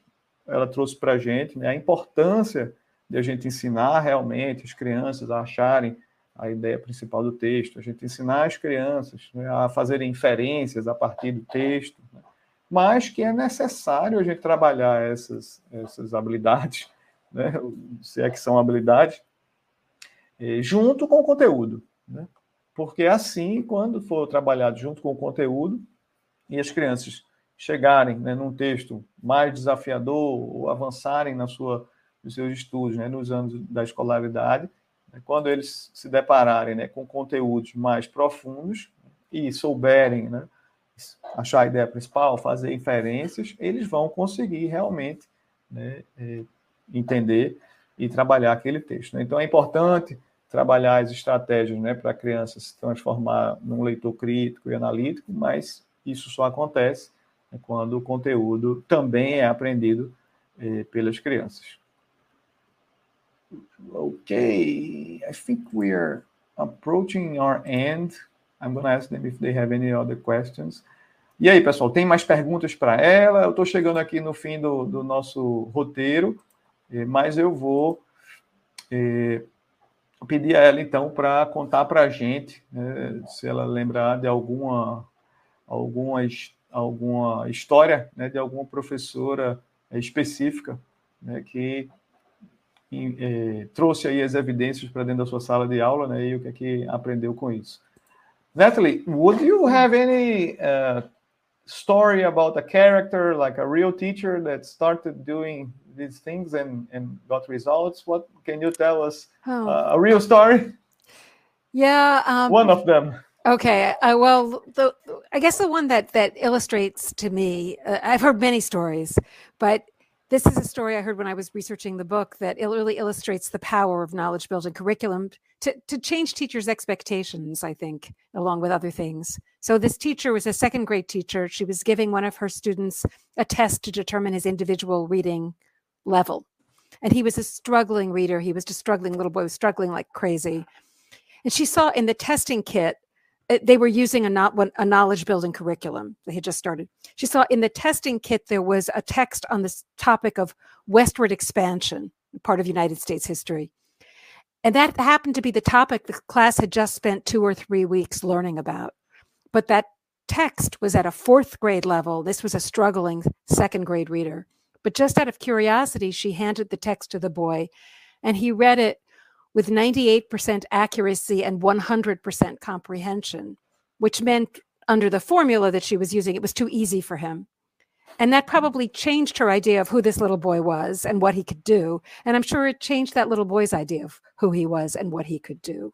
ela trouxe para a gente né, a importância de a gente ensinar realmente as crianças a acharem a ideia principal do texto, a gente ensinar as crianças né, a fazerem inferências a partir do texto, né, mas que é necessário a gente trabalhar essas, essas habilidades, né, se é que são habilidades, eh, junto com o conteúdo. Né, porque assim, quando for trabalhado junto com o conteúdo, e as crianças chegarem né, num texto mais desafiador ou avançarem na sua, nos seus estudos, né, nos anos da escolaridade, né, quando eles se depararem né, com conteúdos mais profundos e souberem né, achar a ideia principal, fazer inferências, eles vão conseguir realmente né, é, entender e trabalhar aquele texto. Né? Então é importante trabalhar as estratégias né, para a criança se transformar num leitor crítico e analítico, mas isso só acontece né, quando o conteúdo também é aprendido eh, pelas crianças. Okay, I think we are approaching our end. I'm going to ask them if they have any other questions. E aí, pessoal, tem mais perguntas para ela? Eu estou chegando aqui no fim do, do nosso roteiro, mas eu vou pedir a ela, então, para contar para a gente, né, se ela lembrar de alguma, alguma, alguma história né, de alguma professora específica né, que e, eh, trouxe aí as evidências para dentro da sua sala de aula, né, e o que é que aprendeu com isso. Natalie, would you have any uh, story about a character, like a real teacher that started doing these things and, and got results? What can you tell us? Oh. Uh, a real story? Yeah, um, one of them. Okay. Uh, well, the, I guess the one that that illustrates to me, uh, I've heard many stories, but this is a story I heard when I was researching the book that it really illustrates the power of knowledge building curriculum to, to change teachers' expectations, I think, along with other things. So, this teacher was a second grade teacher. She was giving one of her students a test to determine his individual reading level. And he was a struggling reader. He was just struggling, little boy was struggling like crazy. And she saw in the testing kit Uh, they were using a, not, a knowledge building curriculum. They had just started. She saw in the testing kit there was a text on this topic of westward expansion, part of United States history. And that happened to be the topic the class had just spent two or three weeks learning about. But that text was at a fourth grade level. This was a struggling second grade reader. But just out of curiosity, she handed the text to the boy, and he read it with 98% accuracy and 100% comprehension, which meant under the formula that she was using, it was too easy for him. And that probably changed her idea of who this little boy was and what he could do. And I'm sure it changed that little boy's idea of who he was and what he could do.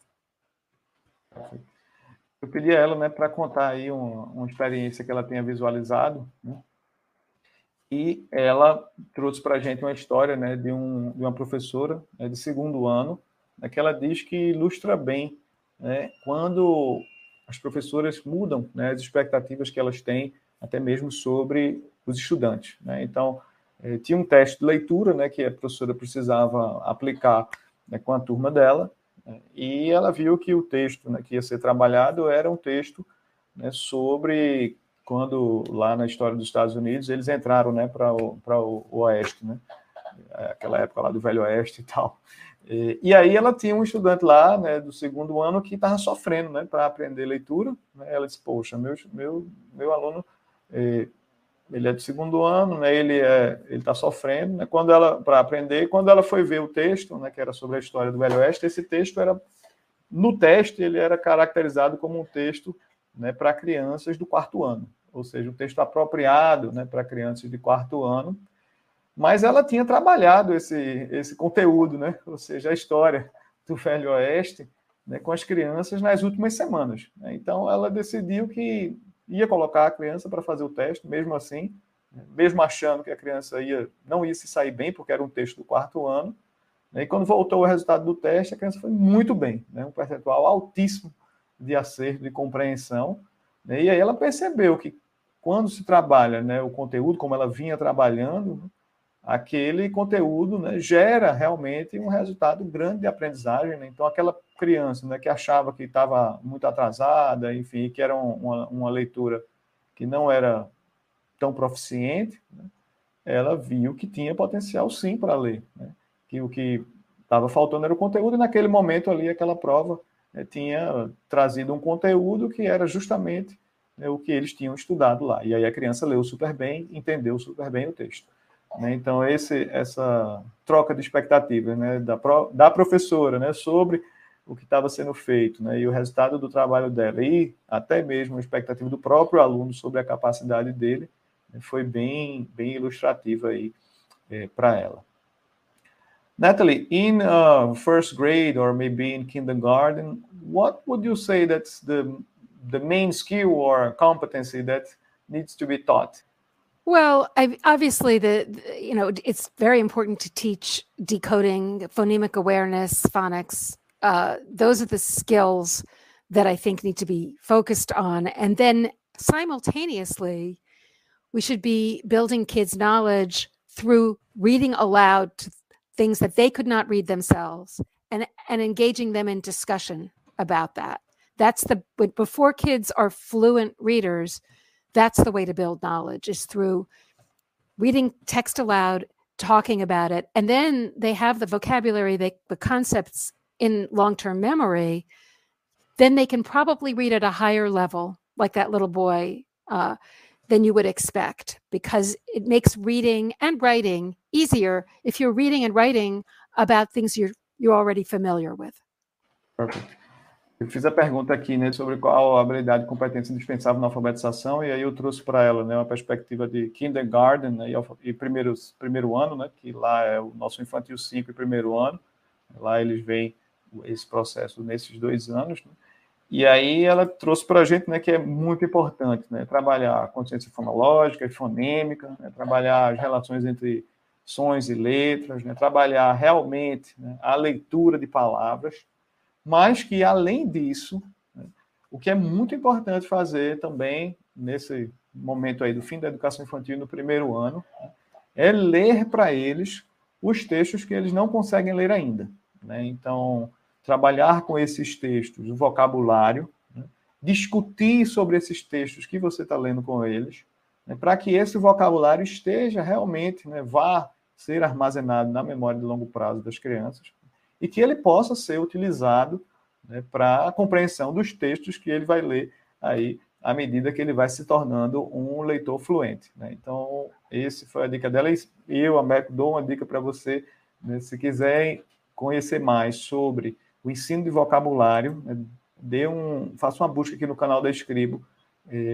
Eu pedi a ela, né, para contar aí uma, uma experiência que ela tenha visualizado, né? E ela trouxe para a gente uma história, né, de, um, de uma professora né, de segundo ano é que ela diz que ilustra bem né, quando as professoras mudam né, as expectativas que elas têm, até mesmo sobre os estudantes. Né? Então, eh, tinha um teste de leitura né, que a professora precisava aplicar né, com a turma dela, né, e ela viu que o texto né, que ia ser trabalhado era um texto né, sobre quando, lá na história dos Estados Unidos, eles entraram né, para o, o Oeste, né? aquela época lá do Velho Oeste e tal. E, e, aí ela tinha um estudante lá, né, do segundo ano, que estava sofrendo, né, para aprender leitura. Né? Ela disse, poxa, meu, meu, meu aluno, eh, ele é do segundo ano, né, ele é, ele está sofrendo, né, quando ela, para aprender, quando ela foi ver o texto, né, que era sobre a história do Velho Oeste, esse texto era, no teste, ele era caracterizado como um texto, né, para crianças do quarto ano, ou seja, um texto apropriado, né, para crianças de quarto ano, mas ela tinha trabalhado esse, esse conteúdo, né? ou seja, a história do Velho Oeste né, com as crianças nas últimas semanas. Né? Então, ela decidiu que ia colocar a criança para fazer o teste, mesmo assim, né? mesmo achando que a criança ia, não ia se sair bem, porque era um texto do quarto ano. Né? E quando voltou o resultado do teste, a criança foi muito bem, né? um percentual altíssimo de acerto, de compreensão. Né? E aí ela percebeu que quando se trabalha né, o conteúdo, como ela vinha trabalhando, aquele conteúdo né, gera realmente um resultado grande de aprendizagem. Né? Então, aquela criança né, que achava que estava muito atrasada, enfim, que era uma, uma leitura que não era tão proficiente, né, ela viu que tinha potencial sim para ler. Né? Que o que estava faltando era o conteúdo, e naquele momento ali, aquela prova né, tinha trazido um conteúdo que era justamente o que eles tinham estudado lá. E aí a criança leu super bem, entendeu super bem o texto. Né? Então, esse, essa troca de expectativas né, da, da professora né, sobre o que estava sendo feito né, e o resultado do trabalho dela, e até mesmo a expectativa do próprio aluno sobre a capacidade dele, né, foi bem, bem ilustrativa aí é, para ela. Natalie, in uh, first grade or maybe in kindergarten, what would you say that's the the main skill or competency that needs to be taught? Well, I, obviously, the, the, you know it's very important to teach decoding, phonemic awareness, phonics. Uh, those are the skills that I think need to be focused on, and then simultaneously, we should be building kids' knowledge through reading aloud things that they could not read themselves, and and engaging them in discussion about that. That's the before kids are fluent readers that's the way to build knowledge is through reading text aloud talking about it and then they have the vocabulary they the concepts in long-term memory then they can probably read at a higher level like that little boy uh, than you would expect because it makes reading and writing easier if you're reading and writing about things you're you're already familiar with. Perfect. Eu fiz a pergunta aqui, né, sobre qual habilidade e competência indispensável na alfabetização, e aí eu trouxe para ela, né, uma perspectiva de kindergarten né, e, e primeiros, primeiro ano, né, que lá é o nosso infantil 5 e primeiro ano, lá eles veem esse processo nesses dois anos, né, e aí ela trouxe para a gente né, que é muito importante né, trabalhar a consciência fonológica e fonêmica, né, trabalhar as relações entre sons e letras, né, trabalhar realmente né, a leitura de palavras, mas que, além disso, né, o que é muito importante fazer também nesse momento aí do fim da educação infantil no primeiro ano, é ler para eles os textos que eles não conseguem ler ainda. Né? Então, trabalhar com esses textos, o vocabulário, né? discutir sobre esses textos que você está lendo com eles, né? para que esse vocabulário esteja realmente, né, vá ser armazenado na memória de longo prazo das crianças e que ele possa ser utilizado né, para a compreensão dos textos que ele vai ler aí à medida que ele vai se tornando um leitor fluente. Né? Então, esse foi a dica dela. E eu, Américo, dou uma dica para você, né, se quiser conhecer mais sobre o ensino de vocabulário, né, dê um, faça uma busca aqui no canal da Escribo.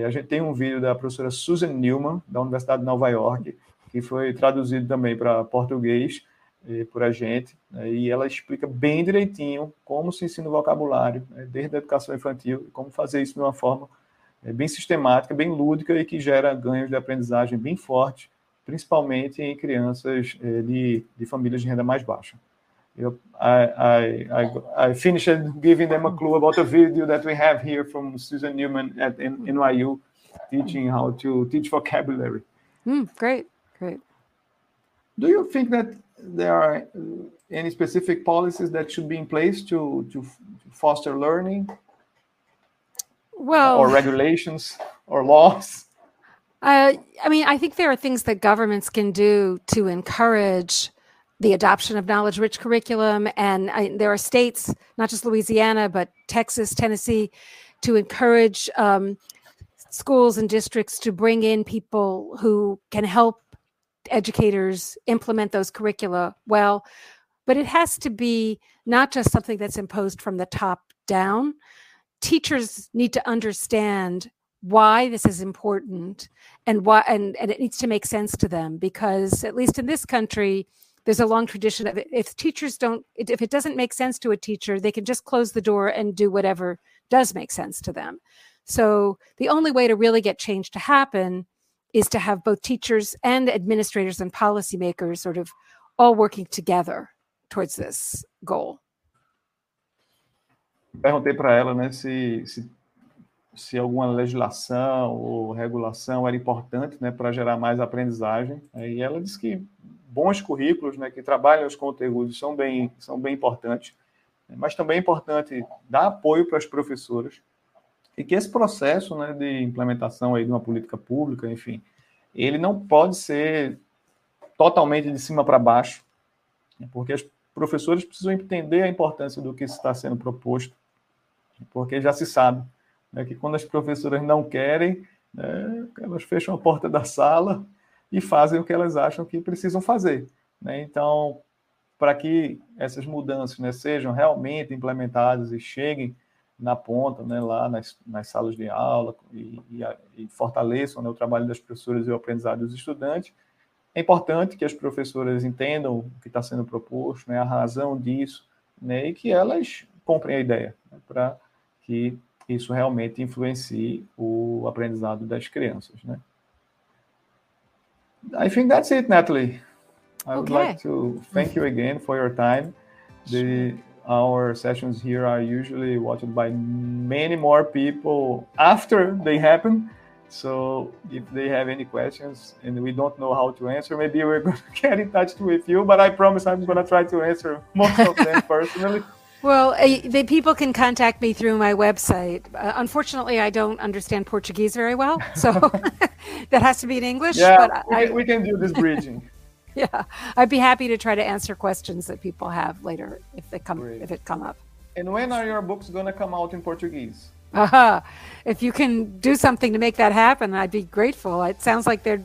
a gente tem um vídeo da professora Susan Newman, da Universidade de Nova York, que foi traduzido também para português por a gente, né, e ela explica bem direitinho como se ensina o vocabulário, né, desde a educação infantil, como fazer isso de uma forma é, bem sistemática, bem lúdica e que gera ganhos de aprendizagem bem fortes, principalmente em crianças é, de, de famílias de renda mais baixa. Eu, I, I, I, finished giving them a clue about a video that we have here from Susan Newman at NYU, teaching how to teach vocabulary. Mm, great, great. Do you think that there are any specific policies that should be in place to, to foster learning? Well, or regulations or laws? Uh, I mean, I think there are things that governments can do to encourage the adoption of knowledge rich curriculum. And I, there are states, not just Louisiana, but Texas, Tennessee, to encourage um, schools and districts to bring in people who can help educators implement those curricula well. But it has to be not just something that's imposed from the top down. Teachers need to understand why this is important and why and, and it needs to make sense to them because at least in this country there's a long tradition of if teachers don't if it doesn't make sense to a teacher they can just close the door and do whatever does make sense to them so the only way to really get change to happen is to have both teachers and administrators and policymakers sort of all working together towards this goal. Perguntei para ela, né, se, se, se alguma legislação ou regulação era importante, né, para gerar mais aprendizagem. E ela disse que bons currículos, né, que trabalham os conteúdos são bem são bem importantes, mas também é importante dar apoio para as professoras e que esse processo né, de implementação aí de uma política pública, enfim, ele não pode ser totalmente de cima para baixo, né, porque os professores precisam entender a importância do que está sendo proposto, porque já se sabe né, que quando as professoras não querem, né, elas fecham a porta da sala e fazem o que elas acham que precisam fazer. Né? Então, para que essas mudanças né, sejam realmente implementadas e cheguem na ponta, né, lá nas, nas salas de aula e, e, e fortaleçam né, o trabalho das professoras e o aprendizado dos estudantes. É importante que as professoras entendam o que está sendo proposto, né, a razão disso, né, e que elas comprem a ideia, né, para que isso realmente influencie o aprendizado das crianças. Né. I think that's it, Natalie. I would okay. like to thank you again for your time. The our sessions here are usually watched by many more people after they happen. So if they have any questions and we don't know how to answer, maybe we're going to get in touch with you. But I promise I'm going to try to answer most of them personally. Well, uh, the people can contact me through my website. Uh, unfortunately, I don't understand Portuguese very well, so that has to be in English. Yeah, but we, I, can, we can do this bridging. yeah, I'd be happy to try to answer questions that people have later if they come Great. if it come up. And when are your books going to come out in Portuguese? Uh-huh. If you can do something to make that happen, I'd be grateful. It sounds like there,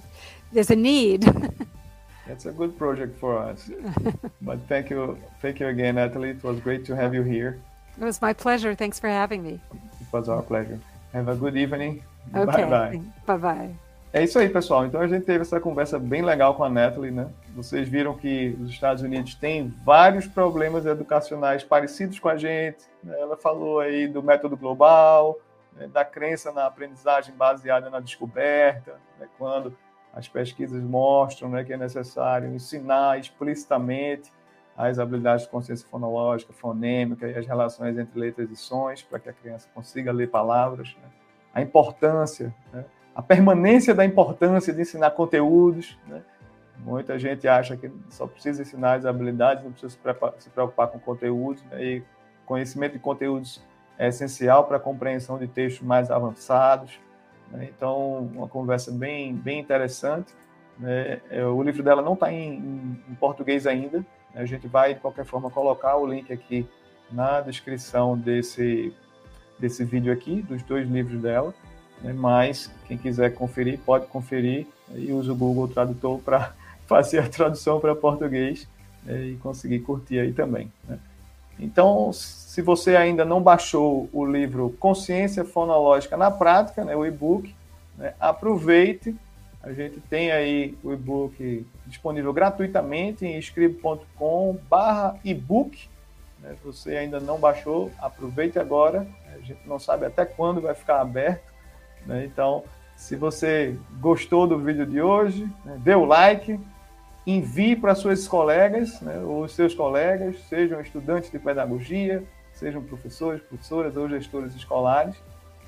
there's a need. That's a good project for us. but thank you, thank you again, Natalie. It was great to have you here. It was my pleasure. Thanks for having me. It was our pleasure. Have a good evening. Okay. Bye bye. Bye bye. É isso aí, pessoal. Então a gente teve essa conversa bem legal com a Natalie, né? Vocês viram que os Estados Unidos têm vários problemas educacionais parecidos com a gente. Né? Ela falou aí do método global, né? da crença na aprendizagem baseada na descoberta, né? quando as pesquisas mostram né, que é necessário ensinar explicitamente as habilidades de consciência fonológica, fonêmica e as relações entre letras e sons para que a criança consiga ler palavras. Né? A importância, né? A permanência da importância de ensinar conteúdos. Né? Muita gente acha que só precisa ensinar as habilidades, não precisa se preocupar com conteúdos. Né? E conhecimento de conteúdos é essencial para a compreensão de textos mais avançados. Né? Então, uma conversa bem, bem interessante. Né? É, o livro dela não está em, em, em, português ainda. Né? A gente vai, de qualquer forma, colocar o link aqui na descrição desse, desse vídeo aqui, dos dois livros dela. Né? Mas, quem quiser conferir, pode conferir e usa o Google Tradutor para fazer a tradução para português né? e conseguir curtir aí também. Né? Então, se você ainda não baixou o livro Consciência Fonológica na Prática, né, o e-book, né, aproveite. A gente tem aí o e-book disponível gratuitamente em escribo.com barra e-book. Né, você ainda não baixou, aproveite agora. A gente não sabe até quando vai ficar aberto. Né, então, se você gostou do vídeo de hoje, né, dê o like, envie para suas colegas, né, ou seus colegas, sejam estudantes de pedagogia, sejam professores, professoras ou gestores escolares.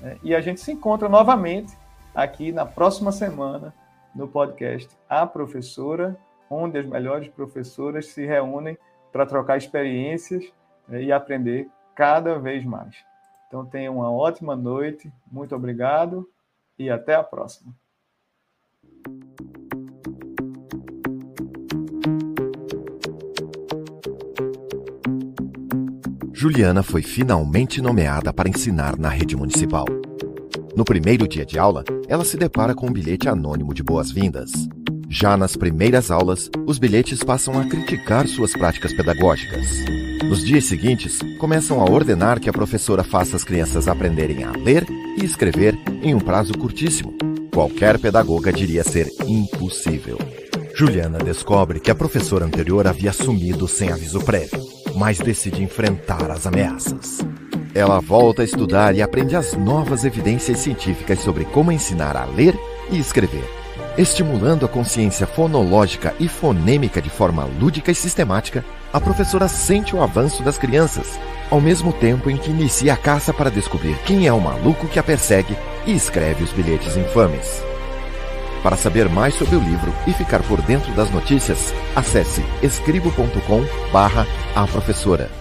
Né, e a gente se encontra novamente aqui na próxima semana no podcast A Professora, onde as melhores professoras se reúnem para trocar experiências né, e aprender cada vez mais. Então tenha uma ótima noite, muito obrigado e até a próxima. Juliana foi finalmente nomeada para ensinar na rede municipal. No primeiro dia de aula, ela se depara com um bilhete anônimo de boas-vindas. Já nas primeiras aulas, os bilhetes passam a criticar suas práticas pedagógicas. Nos dias seguintes, começam a ordenar que a professora faça as crianças aprenderem a ler e escrever em um prazo curtíssimo. Qualquer pedagoga diria ser impossível. Juliana descobre que a professora anterior havia sumido sem aviso prévio mas decide enfrentar as ameaças. Ela volta a estudar e aprende as novas evidências científicas sobre como ensinar a ler e escrever. Estimulando a consciência fonológica e fonêmica de forma lúdica e sistemática, a professora sente o avanço das crianças, ao mesmo tempo em que inicia a caça para descobrir quem é o maluco que a persegue e escreve os bilhetes infames. Para saber mais sobre o livro e ficar por dentro das notícias, acesse escribo.com barra a professora.